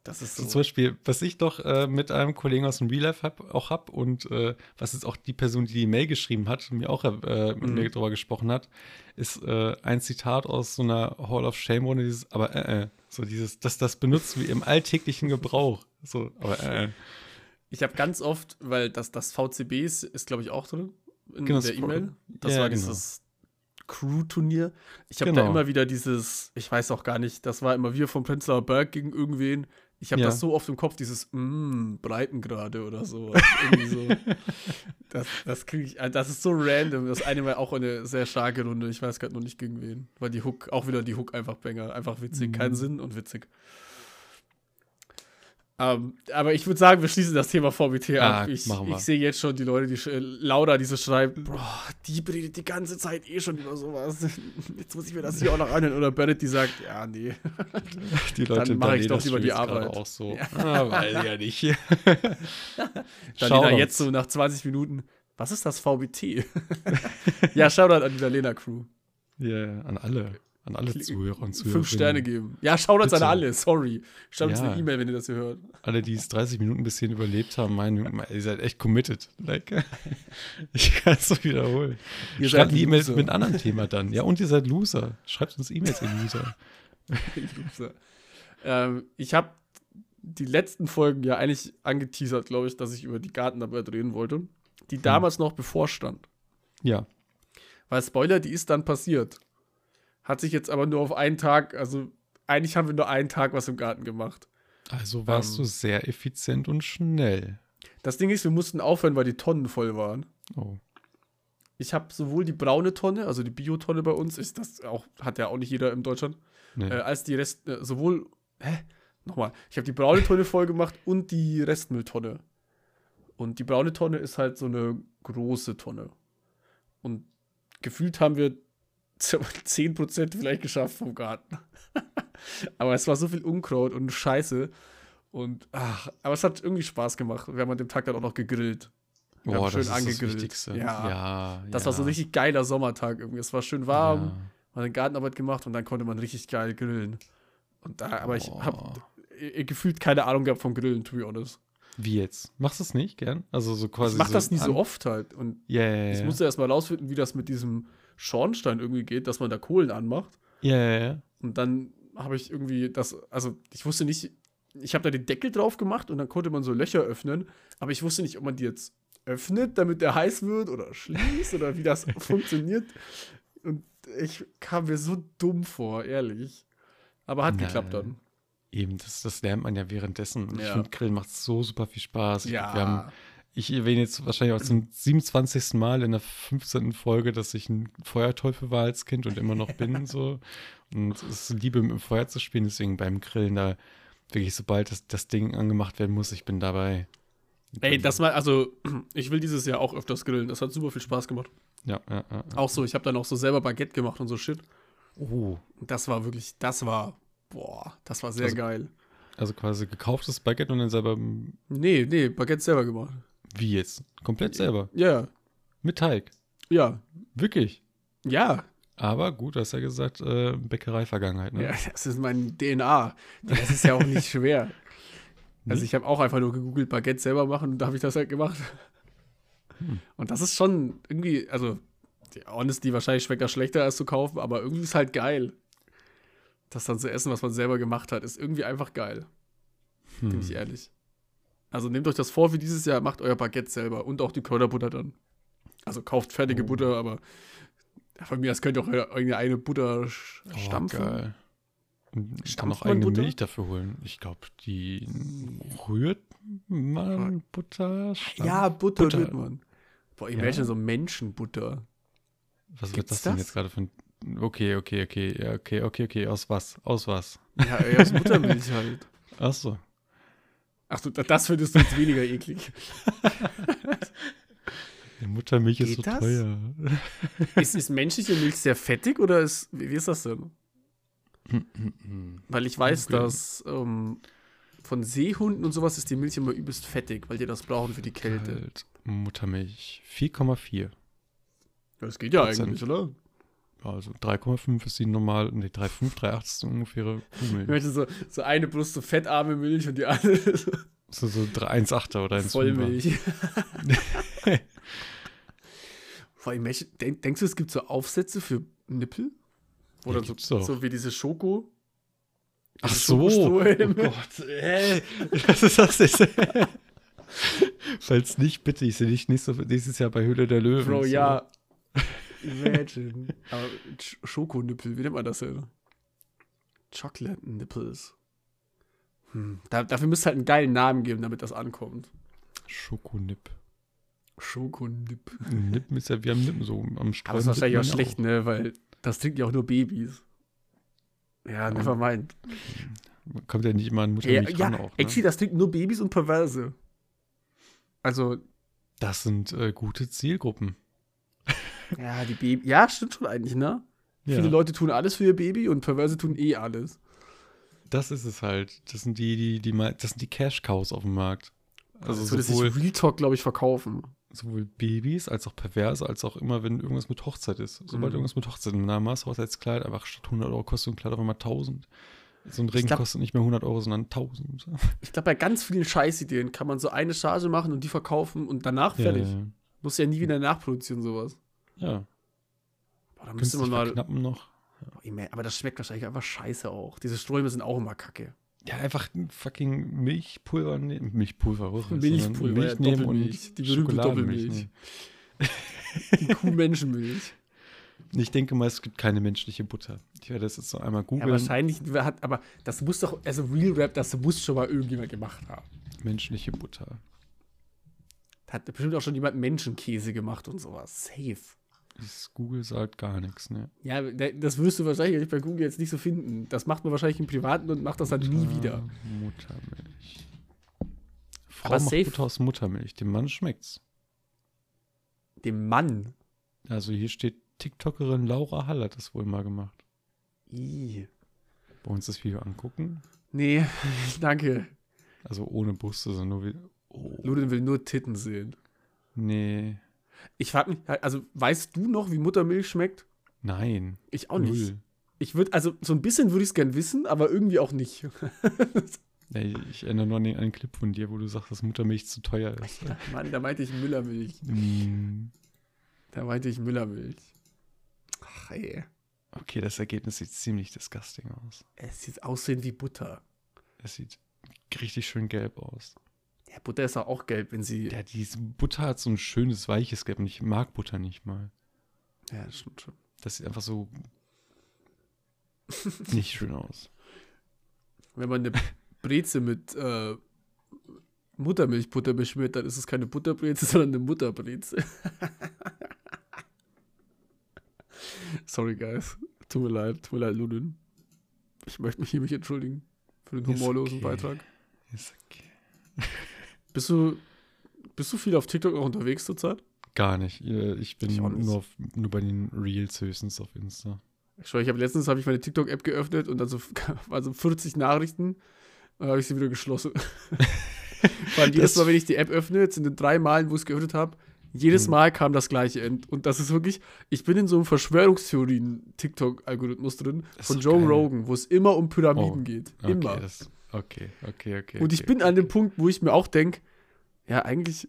Das ist So. so. Zum Beispiel, was ich doch äh, mit einem Kollegen aus dem Real Life hab, auch hab und äh, was jetzt auch die Person, die die Mail geschrieben hat, mir auch äh, mit Mhm. mir darüber gesprochen hat, ist äh, ein Zitat aus so einer Hall of Shame-Runde, dieses, aber äh, äh, so dieses, dass das benutzen wir im alltäglichen Gebrauch. So, aber äh, äh. Ich habe ganz oft, weil das, das VCB ist, ist glaube ich, auch drin in Genau, der das- E-Mail. Das ja, war genau. dieses Crew-Turnier. Ich habe da Genau. immer wieder dieses, ich weiß auch gar nicht, das war immer wir vom Prenzlauer Berg gegen irgendwen. Ich habe Ja. das so oft im Kopf, dieses mm, Breitengrade oder so. Irgendwie so. Das, das kriege ich, das ist so random. Das eine war auch eine sehr starke Runde. Ich weiß gerade noch nicht gegen wen. Weil die Hook, auch wieder die Hook einfach Banger. Einfach witzig. Mhm. Keinen Sinn und witzig. Ähm, aber ich würde sagen, wir schließen das Thema VBT Ah, ab. Ich, ich sehe jetzt schon die Leute, die äh, Laura, die so schreibt, boah, die redet die ganze Zeit eh schon über sowas. Jetzt muss ich mir das hier auch noch anhören. Oder Bernard, die sagt, ja, nee. Die Dann in mache ich doch lieber die Arbeit. auch so. Ah, weiß ja nicht. Dann Shoutouts. jetzt so nach 20 Minuten, was ist das VBT? ja, Shoutout an die Lena Crew. Ja, ja, an alle. An alle Zuhörer und Zuhörer. Fünf Sterne geben. Ja, Shoutouts an Bitte. alle, sorry. Schreibt uns Ja. eine E-Mail, wenn ihr das hier hört. Alle, die es 30 Minuten bis hierhin überlebt haben, meinen, ihr seid echt committed. Like, ich kann es so wiederholen. Ihr Schreibt die E-Mails mit einem anderen Thema dann. Ja, und ihr seid Loser. Schreibt uns E-Mails, ihr Loser. Loser. ähm, ich habe die letzten Folgen ja eigentlich angeteasert, glaube ich, dass ich über die Gartenarbeit reden wollte, die damals noch bevorstand. Ja. Weil Spoiler, die ist dann passiert. Hat sich jetzt aber nur auf einen Tag, also eigentlich haben wir nur einen Tag was im Garten gemacht. Also warst Ähm. du sehr effizient und schnell. Das Ding ist, wir mussten aufhören, weil die Tonnen voll waren. Oh. Ich habe sowohl die braune Tonne, also die Biotonne bei uns, ist das auch, hat ja auch nicht jeder in Deutschland, Nee. äh, als die Rest, äh, sowohl, hä? Nochmal, ich habe die braune Tonne voll gemacht und die Restmülltonne. Und die braune Tonne ist halt so eine große Tonne. Und gefühlt haben wir 10% vielleicht geschafft vom Garten. aber es war so viel Unkraut und Scheiße. Und, ach, aber es hat irgendwie Spaß gemacht. Wir haben an dem Tag dann auch noch gegrillt. Wir haben schön das ist angegrillt. das Wichtigste. Ja. ja Das ja. war so ein richtig geiler Sommertag irgendwie. Es war schön warm, Ja. man hat eine Gartenarbeit gemacht und dann konnte man richtig geil grillen. Und da, aber ich Boah. habe gefühlt keine Ahnung gehabt vom Grillen, to be honest. Wie jetzt? Machst du es nicht gern? Also so quasi. Ich mach das nie so oft halt. Und Ja, ja, ja. ich musste erst mal rausfinden, wie das mit diesem Schornstein irgendwie geht, dass man da Kohlen anmacht. Ja, ja, ja. Und dann habe ich irgendwie das, also ich wusste nicht, ich habe da den Deckel drauf gemacht und dann konnte man so Löcher öffnen, aber ich wusste nicht, ob man die jetzt öffnet, damit der heiß wird oder schließt oder wie das funktioniert. Und ich kam mir so dumm vor, ehrlich. Aber hat Nein. geklappt dann. Eben, das, das lernt man ja währenddessen. Und Ich Ja. finde, Grillen macht so super viel Spaß. Ja. glaub, wir haben, ich erwähne jetzt wahrscheinlich auch zum 27. Mal in der 15. Folge, dass ich ein Feuerteufel war als Kind und immer noch bin. so. Und es ist Liebe mit dem Feuer zu spielen, deswegen beim Grillen da wirklich, sobald das, das Ding angemacht werden muss, ich bin dabei. Ey, das mal, also ich will dieses Jahr auch öfters grillen. Das hat super viel Spaß gemacht. Ja, ja, ja. Auch so, ich habe dann auch so selber Baguette gemacht und so Shit. Oh, das war wirklich, das war, boah, das war sehr Also- geil. also quasi gekauftes Baguette und dann selber, Nee, nee, Baguette selber gemacht. Wie jetzt? Komplett selber. Ja, Mit Teig. ja, Wirklich. ja. Aber gut, du hast ja gesagt, äh, Bäckerei-Vergangenheit, ne? Ja, das ist mein DNA. Das ist ja auch nicht schwer. Also ich habe auch einfach nur gegoogelt, Baguette selber machen und da habe ich das halt gemacht. Hm. Und das ist schon irgendwie, also die Honesty, wahrscheinlich schmeckt das schlechter als zu kaufen, aber irgendwie ist halt geil. Das dann zu essen, was man selber gemacht hat, ist irgendwie einfach geil. Bin Hm. ich ehrlich. Also nehmt euch das vor wie dieses Jahr, macht euer Baguette selber und auch die Kräuterbutter dann. Also kauft fertige Oh. Butter, aber von mir, das könnt ihr auch irgendeine Butter Oh, stampfen. geil. Und man kann man eigene Butter? Milch dafür holen. Ich glaube, die rührt man Butter? Stampf- Ja, Butter, Butter. rührt man. Boah, Ja. imagine so Menschenbutter. Was wird Gibt's das denn das? jetzt gerade für ein. Okay, okay, okay, okay, okay, okay. Aus was? Aus was? Ja, aus Buttermilch halt. Ach so. Ach du, das findest du jetzt weniger eklig. Die Muttermilch ist so Geht das? teuer. Ist, ist menschliche Milch sehr fettig oder ist, wie, wie ist das denn? Weil ich weiß, Okay. dass ähm, von Seehunden und sowas ist die Milch immer übelst fettig, weil die das brauchen für die Kälte. Halt, Muttermilch. 4,4. Das geht ja Prozent. eigentlich, oder? Also 3,5 ist die normal. Ne, 3,5, 3,8 ist ungefähre Ich Kuhmilch. möchte so, so eine Brust so fettarme Milch und die andere so So, so 1,8er oder 1,5er. Vollmilch. Vor allem, denk, denkst du, es gibt so Aufsätze für Nippel? Oder Ja, so, so wie diese Schoko? Ach so. Oh? Gott, ey. Was ist das jetzt? Falls nicht, bitte. Ich sehe dich nicht so nächstes Jahr bei Höhle der Löwen. Bro, so. ja. Imagine. Aber Sch Schokonippel, wie nennt man das denn? Chocolate Nipples. Hm. Da, dafür müsste halt einen geilen Namen geben, damit das ankommt. Schokonip. Schokonip. Nippen ist ja, wir haben Nippen so am Aber Strand. das ist wahrscheinlich auch schlecht, ne? Weil das trinken ja auch nur Babys. Ja, never mind. Kommt ja nicht immer an Ja, Muttermilch ja auch. Ne? actually, das trinken nur Babys und Perverse. Also, Das sind äh, gute Zielgruppen. Ja, die Baby. Ja, stimmt schon eigentlich, ne? Ja. Viele Leute tun alles für ihr Baby und Perverse tun eh alles. Das ist es halt. Das sind die, die, die, das sind die Cash-Cows auf dem Markt. Also das würde sowohl, sich Real Talk, glaube ich, verkaufen. sowohl Babys als auch Perverse, als auch immer, wenn irgendwas mit Hochzeit ist. Sobald Mhm. irgendwas mit Hochzeit ist, ein Maß-Hochzeitskleid, einfach statt 100 Euro kostet ein Kleid auf einmal 1000. So ein Ring glaub- kostet nicht mehr 100 Euro, sondern 1000. Ich glaube, bei ganz vielen Scheißideen kann man so eine Charge machen und die verkaufen und danach fertig. Ja, Muss ja nie wieder nachproduzieren, sowas. Ja. Boah, da müsste man mal. verknappen noch. Mein, Aber das schmeckt wahrscheinlich einfach scheiße auch. Diese Ströme sind auch immer kacke. Ja, einfach ein fucking Milchpulver nehmen. Milchpulver, was? Milchpulver, Milch ja, nehmen und Die berühmte Doppelmilch. Die Kuh-Menschenmilch. Ich denke mal, es gibt keine menschliche Butter. Ich werde das jetzt noch einmal ja, googeln. wahrscheinlich hat, aber das muss doch, also Real Rap, das muss schon mal irgendjemand gemacht haben. menschliche Butter. Da hat bestimmt auch schon jemand Menschenkäse gemacht und sowas. Safe. Google sagt gar nichts, ne? Ja, da- das wirst du wahrscheinlich bei Google jetzt nicht so finden. Das macht man wahrscheinlich im Privaten und macht das dann nie wieder. Muttermilch. Frau Aber macht safe- Butter aus Muttermilch. Dem Mann schmeckt's. Dem Mann. Also hier steht, TikTokerin Laura Hall hat das wohl mal gemacht. Ih. Bei uns das Video angucken. Nee, danke. Also ohne Buste, sondern nur wie. Oh, Ludin will nur Titten sehen. nee. Ich frag mich, also weißt du noch, wie Muttermilch schmeckt? Nein. Ich auch nicht. Null. Ich würde, also so ein bisschen würde ich es gern wissen, aber irgendwie auch nicht. Ich erinnere nur an den einen Clip von dir, wo du sagst, dass Muttermilch zu teuer ist. Mann, da meinte ich Müllermilch. Mm, Da meinte ich Müllermilch. Ach ey. Okay, das Ergebnis sieht ziemlich disgusting aus. Es sieht aussehen wie Butter. Es sieht richtig schön gelb aus. Ja, Butter ist ja auch gelb, wenn sie. Ja, diese Butter hat so ein schönes, weiches Gelb und ich mag Butter nicht mal. Ja, das stimmt schon. Das sieht einfach so nicht schön aus. Wenn man eine Breze mit äh, Muttermilchbutter beschmiert, dann ist es keine Butterbreze, sondern eine Mutterbreze. Sorry, guys. Tut mir leid, tut mir leid, Ludin. Ich möchte mich hiermit entschuldigen für den humorlosen okay. Beitrag. Ist okay. Bist du, bist du viel auf TikTok auch unterwegs zurzeit? Gar nicht. Äh, Ich bin Ich nur, auf, nur bei den Reels höchstens auf Insta. Ich schwör, ich habe letztens habe ich meine TikTok-App geöffnet und dann so, also 40 Nachrichten, dann habe ich sie wieder geschlossen. Weil jedes Mal, wenn ich die App öffne, jetzt in den drei Malen, wo ich es geöffnet habe, jedes Hm. Mal kam das gleiche End. Und das ist wirklich, ich bin in so einem Verschwörungstheorien-TikTok-Algorithmus drin von Joe geil. Rogan, wo es immer um Pyramiden Oh, geht. Okay, Immer. das, okay, okay, okay. und ich okay, bin okay. an dem Punkt, wo ich mir auch denke, ja, eigentlich,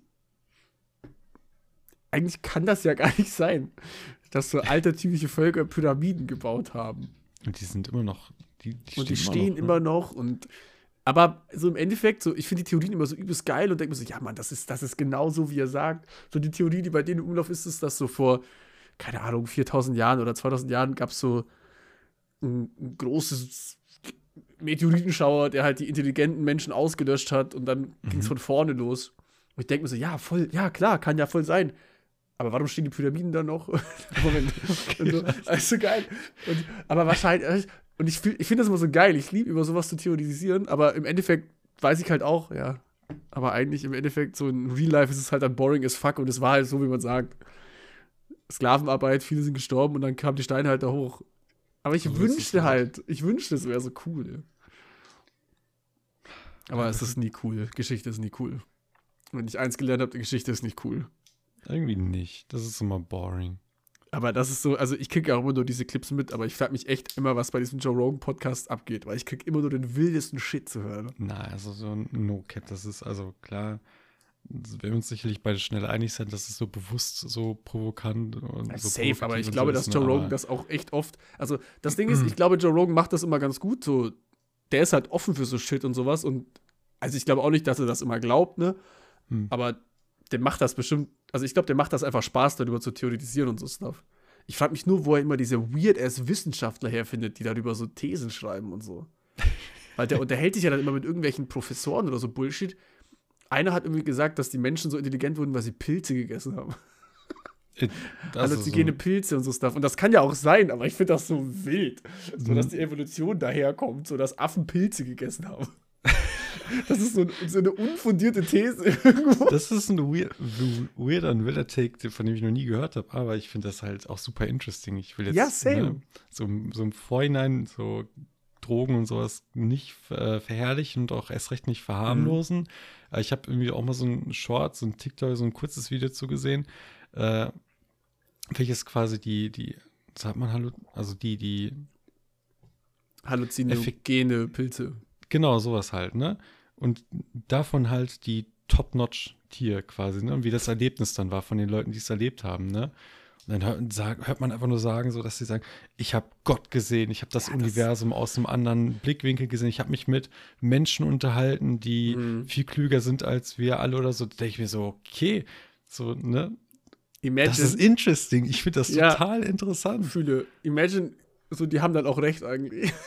eigentlich kann das ja gar nicht sein, dass so altertümliche Völker Pyramiden gebaut haben. Und die sind immer noch. Die, die und die stehen stehen noch, ne? immer noch und aber so im Endeffekt, so, ich finde die Theorien immer so übelst geil und denke mir so, ja Mann, das ist, das ist genau so, wie er sagt. So die Theorie, die bei denen im Umlauf ist, ist, dass so vor, keine Ahnung, 4000 Jahren oder 2000 Jahren gab es so ein, ein großes Meteoritenschauer, der halt die intelligenten Menschen ausgelöscht hat und dann ging es von vorne los. Und ich denke mir so, ja, voll, ja klar, kann ja voll sein. Aber warum stehen die Pyramiden da noch? Moment. Und so, also geil. Und, aber wahrscheinlich, und ich, ich finde das immer so geil. Ich liebe über sowas zu theorisieren, aber im Endeffekt weiß ich halt auch, ja. Aber eigentlich im Endeffekt, so in Real Life ist es halt dann boring as fuck und es war halt so, wie man sagt. Sklavenarbeit, viele sind gestorben und dann kamen die Steine halt da hoch. Aber ich So wünschte halt. halt, ich wünschte, es wäre so cool. Aber es ist nie cool. Geschichte ist nie cool. Wenn ich eins gelernt habe, die Geschichte ist nicht cool. Irgendwie nicht. Das ist immer boring. Aber das ist so, also ich kriege ja auch immer nur diese Clips mit, aber ich frage mich echt immer, was bei diesem Joe Rogan Podcast abgeht, weil ich kriege immer nur den wildesten Shit zu hören. Na, also so ein No-Cap, das ist also klar. Wir uns sicherlich beide schnell einig sein, dass es so bewusst so provokant und so Safe, aber ich glaube, so dass Joe ne, Rogan das auch echt oft, also das Ding ist, ich glaube, Joe Rogan macht das immer ganz gut, so, der ist halt offen für so Shit und sowas und, also ich glaube auch nicht, dass er das immer glaubt, ne, Hm. aber der macht das bestimmt, also ich glaube, der macht das einfach Spaß, darüber zu theoretisieren und so Stuff. Ich frage mich nur, wo er immer diese weird-ass Wissenschaftler herfindet, die darüber so Thesen schreiben und so. Weil der unterhält sich ja dann immer mit irgendwelchen Professoren oder so Bullshit. Einer hat irgendwie gesagt, dass die Menschen so intelligent wurden, weil sie Pilze gegessen haben. Äh, Halluzinogene so, Pilze und so Stuff. Und das kann ja auch sein, aber ich finde das so wild. So, Mhm. dass die Evolution daherkommt, so dass Affen Pilze gegessen haben. Das ist so, so eine unfundierte These irgendwo. das ist ein weird, weirder und wilder Take, von dem ich noch nie gehört habe, aber ich finde das halt auch super interesting. Ich will jetzt Ja, same. Ne, so, so im Vorhinein so Drogen und sowas nicht äh, verherrlichen und auch erst recht nicht verharmlosen. Mhm. Ich habe irgendwie auch mal so ein Short, so ein TikTok, so ein kurzes Video zugesehen, äh, welches quasi die, die, sagt man Hallo, also die, die Halluzinogene Pilze. Genau, sowas halt, ne? Und davon halt die Top-Notch-Tier quasi, ne? Und wie das Erlebnis dann war von den Leuten, die es erlebt haben, ne? Und dann hört, man einfach nur sagen, so dass sie sagen, ich habe Gott gesehen, ich habe das Ja, das- Universum aus einem anderen Blickwinkel gesehen, ich habe mich mit Menschen unterhalten, die Mhm. viel klüger sind als wir alle oder so. Da denke ich mir so, okay, so, ne? Imagine, Das ist interesting. Ich finde das Ja. total interessant. Fühle. Imagine, so, die haben dann auch recht eigentlich.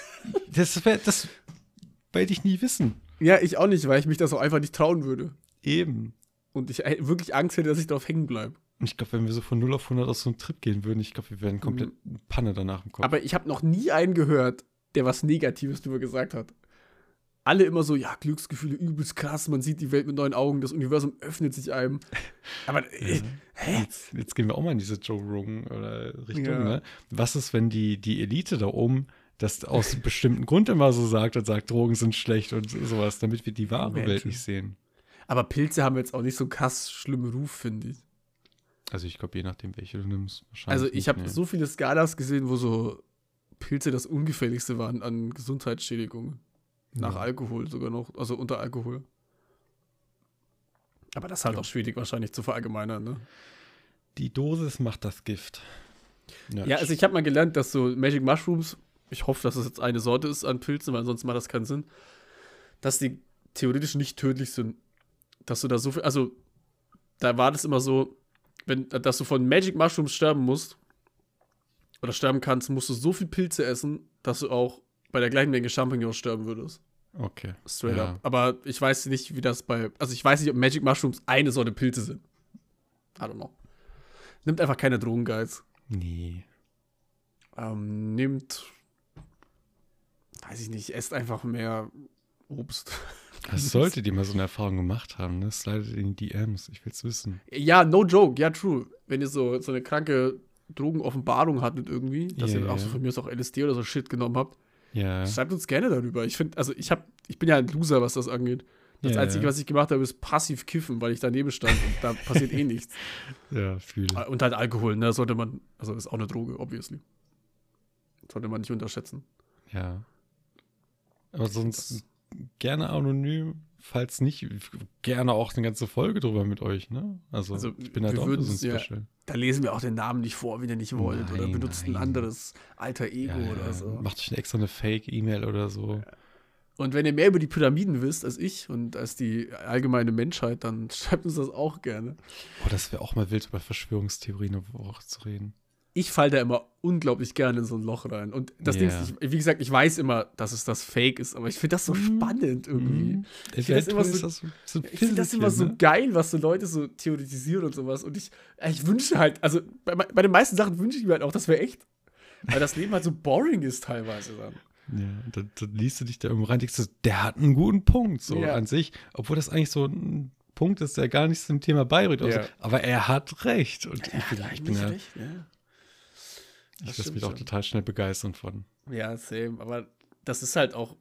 Das, wär, das werde ich nie wissen. Ja, ich auch nicht, weil ich mich das auch einfach nicht trauen würde. Eben. Und ich äh, wirklich Angst hätte, dass ich darauf hängen bleibe. Und Ich glaube, wenn wir so von 0 auf 100 aus so einem Trip gehen würden, ich glaube, wir wären komplett Panne danach im Kopf. Aber ich habe noch nie einen gehört, der was Negatives drüber gesagt hat. Alle immer so, ja, Glücksgefühle übelst krass, man sieht die Welt mit neuen Augen, das Universum öffnet sich einem. Aber, äh, hä? jetzt, jetzt gehen wir auch mal in diese Joe Rogan oder Richtung, Ja. ne? Was ist, wenn die, die Elite da oben das aus einem bestimmten Grund immer so sagt und sagt, Drogen sind schlecht und sowas, damit wir die wahre. Welt nicht sehen? Aber Pilze haben jetzt auch nicht so einen krass schlimmen Ruf, finde ich. Also ich glaube, je nachdem, welche du nimmst. wahrscheinlich Also ich habe nee. so viele Skalas gesehen, wo so Pilze das ungefährlichste waren an Gesundheitsschädigungen. Nach Ja. Alkohol sogar noch, also unter Alkohol. Aber das ist halt auch schwierig wahrscheinlich zu verallgemeinern, ne? Die Dosis macht das Gift. Ja, also ich habe mal gelernt, dass so Magic Mushrooms, ich hoffe, dass es jetzt eine Sorte ist an Pilzen, weil sonst macht das keinen Sinn, dass die theoretisch nicht tödlich sind. Dass du da so viel, also da war das immer so, wenn, dass du von Magic Mushrooms sterben musst oder sterben kannst, musst du so viel Pilze essen, dass du auch bei der gleichen Menge Champignons sterben würdest. Okay. Straight Ja. up. Aber ich weiß nicht, wie das bei, also ich weiß nicht, ob Magic Mushrooms eine Sorte Pilze sind. I don't know. Nimmt einfach keine Drogen, Guys. Nee. ähm, nimmt, weiß ich nicht, esst einfach mehr Obst. Das sollte die mal so eine Erfahrung gemacht haben, ne? Slidet in die DMs. Ich will's wissen. Ja, no joke, ja, true. Wenn ihr so, so eine kranke Drogenoffenbarung hattet irgendwie, dass Ja, ihr auch so von mir aus auch LSD oder so Shit genommen habt, Ja. schreibt uns gerne darüber. Ich finde, also ich hab, ich bin ja ein Loser, was das angeht. Das Einzige, was ich gemacht habe, ist passiv kiffen, weil ich daneben stand und da passiert eh nichts. Ja, fühle. Und halt Alkohol, ne, sollte man, also ist auch eine Droge, obviously. Sollte man nicht unterschätzen. Ja. Aber sonst gerne anonym, falls nicht, gerne auch eine ganze Folge drüber mit euch, ne? Also, Also, ich bin halt auch so ein ja- Special. Da lesen wir auch den Namen nicht vor, wenn ihr nicht wollt. oder Nein, benutzt ein nein. anderes alter Ego Ja, oder so. Macht euch extra eine Fake-E-Mail oder so. Und wenn ihr mehr über die Pyramiden wisst als ich und als die allgemeine Menschheit, dann schreibt uns das auch gerne. Oh, das wäre auch mal wild, über Verschwörungstheorien eine Woche zu reden. Ich falle da immer unglaublich gerne in so ein Loch rein. Und das Ja. Ding ist, ich, wie gesagt, ich weiß immer, dass es das Fake ist, aber ich finde das so spannend irgendwie. Mhm. Ich finde das immer so- das so, so Ich finde das immer so ne? geil, was so Leute so theoretisieren und sowas. Und ich, ich wünsche halt, also bei, bei den meisten Sachen wünsche ich mir halt auch, das wäre echt. Weil das Leben halt so boring ist teilweise dann. Ja, dann, dann liest du dich da irgendwo rein, denkst du, der hat einen guten Punkt, so Ja. an sich. Obwohl das eigentlich so ein Punkt ist, der gar nichts zum Thema Ja. so. Aber er hat recht. Und ich bin, ich bin ja, recht, ja. Ich lasse mich auch total schnell begeistern von. Ja, same. Aber das ist halt auch,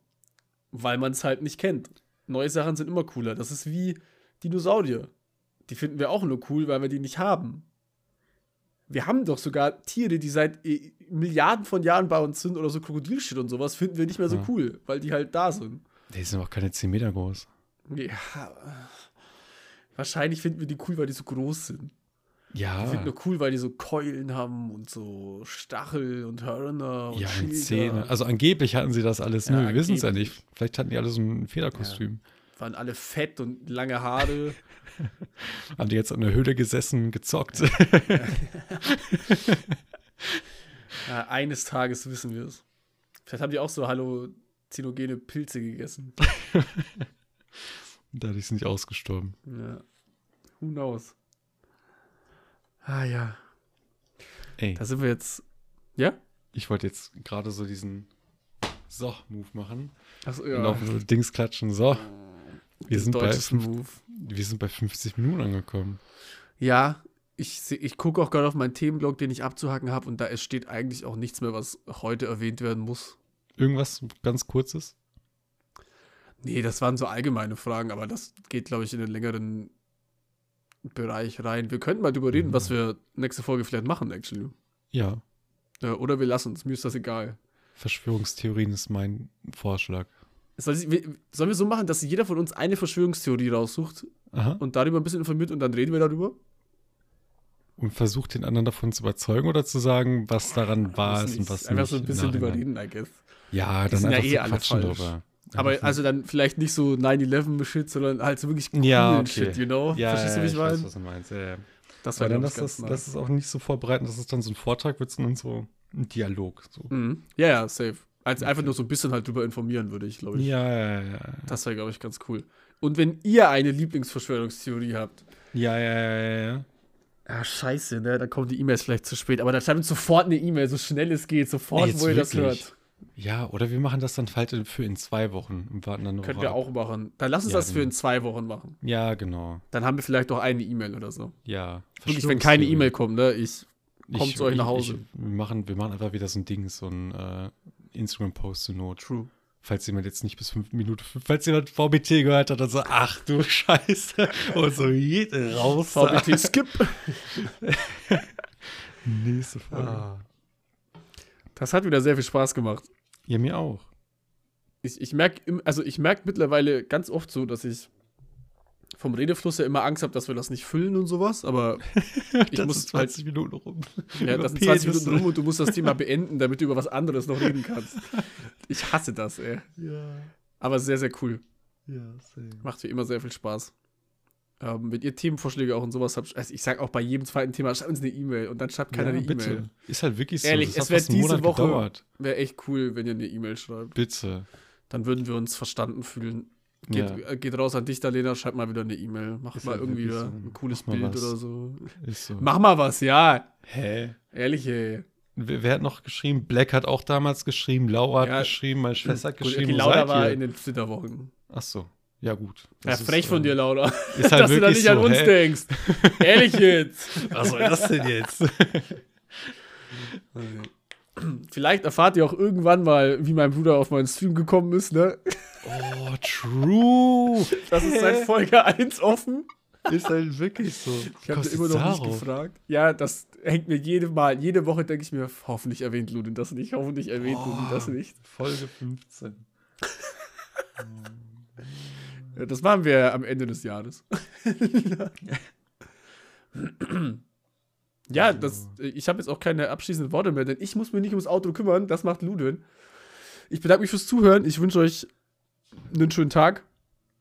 weil man es halt nicht kennt. Neue Sachen sind immer cooler. Das ist wie Dinosaurier. Die finden wir auch nur cool, weil wir die nicht haben. Wir haben doch sogar Tiere, die seit äh, Milliarden von Jahren bei uns sind oder so Krokodilshit und sowas, finden wir nicht mehr so Ja. cool, weil die halt da sind. Die sind auch keine 10 Meter groß. Ja. Wahrscheinlich finden wir die cool, weil die so groß sind. Ja, Die finden nur cool, weil die so Keulen haben und so Stachel und Hörner und ja, und. Zähne. Also angeblich hatten sie das alles, nur Ja, wir wissen es ja nicht. Vielleicht hatten die alle so ein Federkostüm. Waren alle fett und lange Haare. Haben die jetzt in der Höhle gesessen, gezockt. Ja, eines Tages wissen wir es. Vielleicht haben die auch so halluzinogene Pilze gegessen. Dadurch sind die ausgestorben. Ja. Who knows? Ah ja. Ey, Da sind wir jetzt. Ja? ich wollte jetzt gerade so diesen So-Move machen. Achso, Und auf so Dings klatschen. So, wir sind, bei, Move. wir sind bei 50 Minuten angekommen. Ja, ich, ich gucke auch gerade auf meinen Themenblog, den ich abzuhacken habe, und da es steht eigentlich auch nichts mehr, was heute erwähnt werden muss. Irgendwas ganz Kurzes? Nee, das waren so allgemeine Fragen, aber das geht, glaube ich, in den längeren Bereich rein. Wir könnten mal drüber reden, Mhm. was wir nächste Folge vielleicht machen, actually. Ja, Ja, oder wir lassen es, mir ist das egal. Verschwörungstheorien ist mein Vorschlag. Soll ich, sollen wir so machen, dass jeder von uns eine Verschwörungstheorie raussucht Aha. und darüber ein bisschen informiert und dann reden wir darüber? Und versucht den anderen davon zu überzeugen oder zu sagen, was daran ist und nicht. was Einfach nicht. so ein bisschen drüber reden, I guess. Ja, dann sind ja einfach eh so quatschen falsch. drüber. Aber also dann vielleicht nicht so 9-11-Shit, sondern halt so wirklich coolen Ja, okay. Shit, you know? ja, Verstehst du, wie ich weiß, meine? was du meinst. Ja, ja. Das war dann lass ich, das, lass es auch nicht so vorbereiten, dass es dann so ein Vortrag wird, sondern so ein Dialog. So. Mhm. Ja, ja, safe. Also einfach nur so ein bisschen halt drüber informieren, würde ich, glaube ich. Ja, ja, ja. Das wäre, glaube ich, ganz cool. Und wenn ihr eine Lieblingsverschwörungstheorie habt, Ja, ja, ja, ja, ja. ah, scheiße, ne, dann kommen die E-Mails vielleicht zu spät. Aber dann schreibt uns sofort eine E-Mail, so schnell es geht, sofort, Ey, wo ihr das wirklich? hört. Ja, oder wir machen das dann halt für in zwei Wochen und warten dann eine Können wir ab. auch machen. Dann lass uns Ja, das für genau. in zwei Wochen machen. Ja, genau. Dann haben wir vielleicht auch eine E-Mail oder so. Ja. Wirklich, wenn keine E-Mail kommt, ne, ich kommt zu euch nach Hause. Ich, wir, machen, wir machen einfach wieder so ein Ding, so ein äh, Instagram-Post zur Not. True. Falls jemand jetzt nicht bis fünf Minuten, falls jemand VBT gehört hat, dann so, ach du Scheiße. Und so raus. VBT Skip. Nächste Folge. Ah. Das hat wieder sehr viel Spaß gemacht. Ja, mir auch. Ich, ich merke, also ich merke mittlerweile ganz oft so, dass ich vom Redefluss ja immer Angst habe, dass wir das nicht füllen und sowas, aber ich das muss halt 20 Minuten rum. Ja, das sind 20 Penisse. Minuten rum und du musst das Thema beenden, damit du über was anderes noch reden kannst. Ich hasse das, ey. Ja, Aber sehr, sehr cool. ja, same. Macht wie immer sehr viel Spaß. Ähm, wenn ihr Themenvorschläge auch und sowas habt, also ich sage auch bei jedem zweiten Thema, schreibt uns eine E-Mail und dann schreibt keiner ja, eine E-Mail. Ist halt wirklich so. Ehrlich, das es hat einen diese Woche-. Wäre echt cool, wenn ihr eine E-Mail schreibt. Bitte. Dann würden wir uns verstanden fühlen. Geht, Ja. äh, geht raus an dich, Lena, schreib mal wieder eine E-Mail. Mach Ist mal halt irgendwie so. ein cooles Bild was. oder so. Ist so. Mach mal was, ja. Hä? Ehrlich, ey. Wer, wer hat noch geschrieben? Black hat auch damals geschrieben, Laura hat Ja. geschrieben, meine Schwester hat geschrieben. wo Laura war in den Flitterwochen. Ach so. Ja, gut. Ja, Das ist, frech von äh, dir, Laura. Ist halt dass du da nicht an so, uns hä? denkst. Ehrlich jetzt. Was soll das denn jetzt? Vielleicht erfahrt ihr auch irgendwann mal, wie mein Bruder auf meinen Stream gekommen ist, ne? oh, true. Das ist seit Folge 1 offen. Ist halt wirklich so. Ich habe immer noch nicht gefragt. Ja, das hängt mir jede Mal, jede Woche denke ich mir, hoffentlich erwähnt Ludin das nicht, hoffentlich erwähnt Oh. Ludin das nicht. Folge 15. Ja, das machen wir am Ende des Jahres. ja, das, ich habe jetzt auch keine abschließenden Worte mehr, denn ich muss mich nicht ums Auto kümmern, das macht Ludwin. Ich bedanke mich fürs Zuhören, ich wünsche euch einen schönen Tag,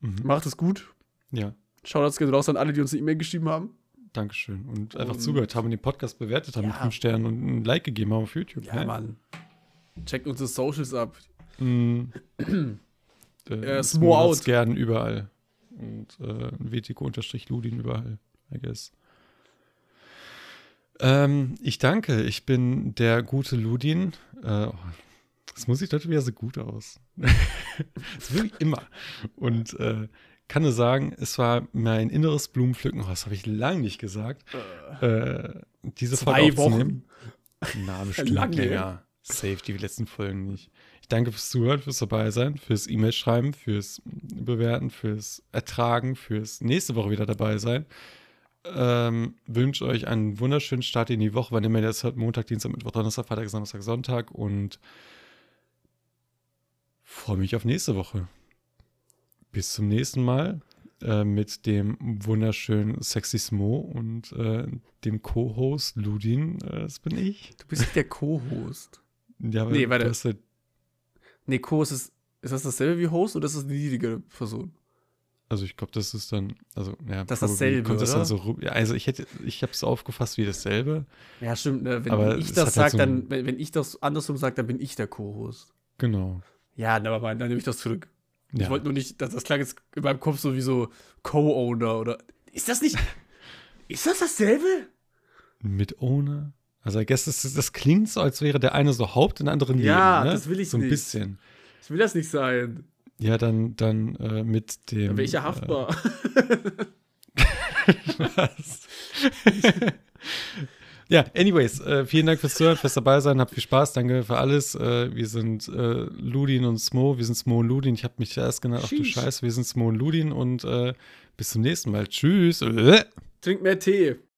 Mhm. macht es gut. Ja, Shoutouts gehen raus an alle, die uns eine E-Mail geschrieben haben. Dankeschön. Und einfach Und- zugehört haben und den Podcast bewertet haben mit Ja. 5 Sternen und ein Like gegeben haben auf YouTube. Ja, hä? Mann. Checkt unsere Socials ab. Mm. äh, Äh, Smo out. gern überall. Und äh, WTK-Ludin überall, I guess. Ähm, ich danke. Ich bin der gute Ludin. Äh, das muss ich heute wieder so gut aus. das will ich immer. Und äh, kann nur sagen, es war mein inneres Blumenpflücken. Oh, das habe ich lange nicht gesagt. Äh, diese Zwei Folge aufzunehmen. Na, bestimmt länger. Safe, die letzten Folgen nicht. Ich danke fürs Zuhören, fürs Dabeisein, fürs E-Mail schreiben, fürs Bewerten, fürs Ertragen, fürs nächste Woche wieder dabei sein. Ähm, wünsche euch einen wunderschönen Start in die Woche, wann immer ihr das hört. Montag, Dienstag, Mittwoch, Donnerstag, Freitag, Samstag, Sonntag und freue mich auf nächste Woche. Bis zum nächsten Mal äh, mit dem wunderschönen Sexy Smo und äh, dem Co-Host Ludin. Äh, das bin ich. Du bist der Co-Host. Ja, aber Nee, warte. du hast halt Nee, Co ist, ist das dasselbe wie Host oder ist das eine niedrigere Person? Also ich glaube, das ist dann, also ja, Das ist dasselbe, kommt das oder? dann so ja, also ich hätte, ich habe es aufgefasst wie dasselbe. Ja, stimmt. Ne? Wenn, Aber wenn ich das sage, halt so dann, wenn, wenn ich das andersrum sage, dann bin ich der Co-Host. Genau. Ja, aber dann nehme ich das zurück. Ich Ja. wollte nur nicht, das, das klang jetzt in meinem Kopf so wie so Co-Owner oder. Ist das nicht. ist das dasselbe? Mit ohne. Also I guess das, das klingt so, als wäre der eine so Haupt, der andere neben. Ja, ne? das will ich So ein nicht. bisschen. Ich will das nicht sein. Ja, dann, dann äh, mit dem. Dann wäre ich ja haftbar. Was? ja, anyways, äh, vielen Dank fürs Zuhören, fürs dabei sein, habt viel Spaß, danke für alles. Äh, wir sind äh, Ludin und Smo, wir sind Smo und Ludin. Ich habe mich erst genannt, ach du. Scheiße, wir sind Smo und Ludin und äh, bis zum nächsten Mal. Tschüss. Äh. Trink mehr Tee.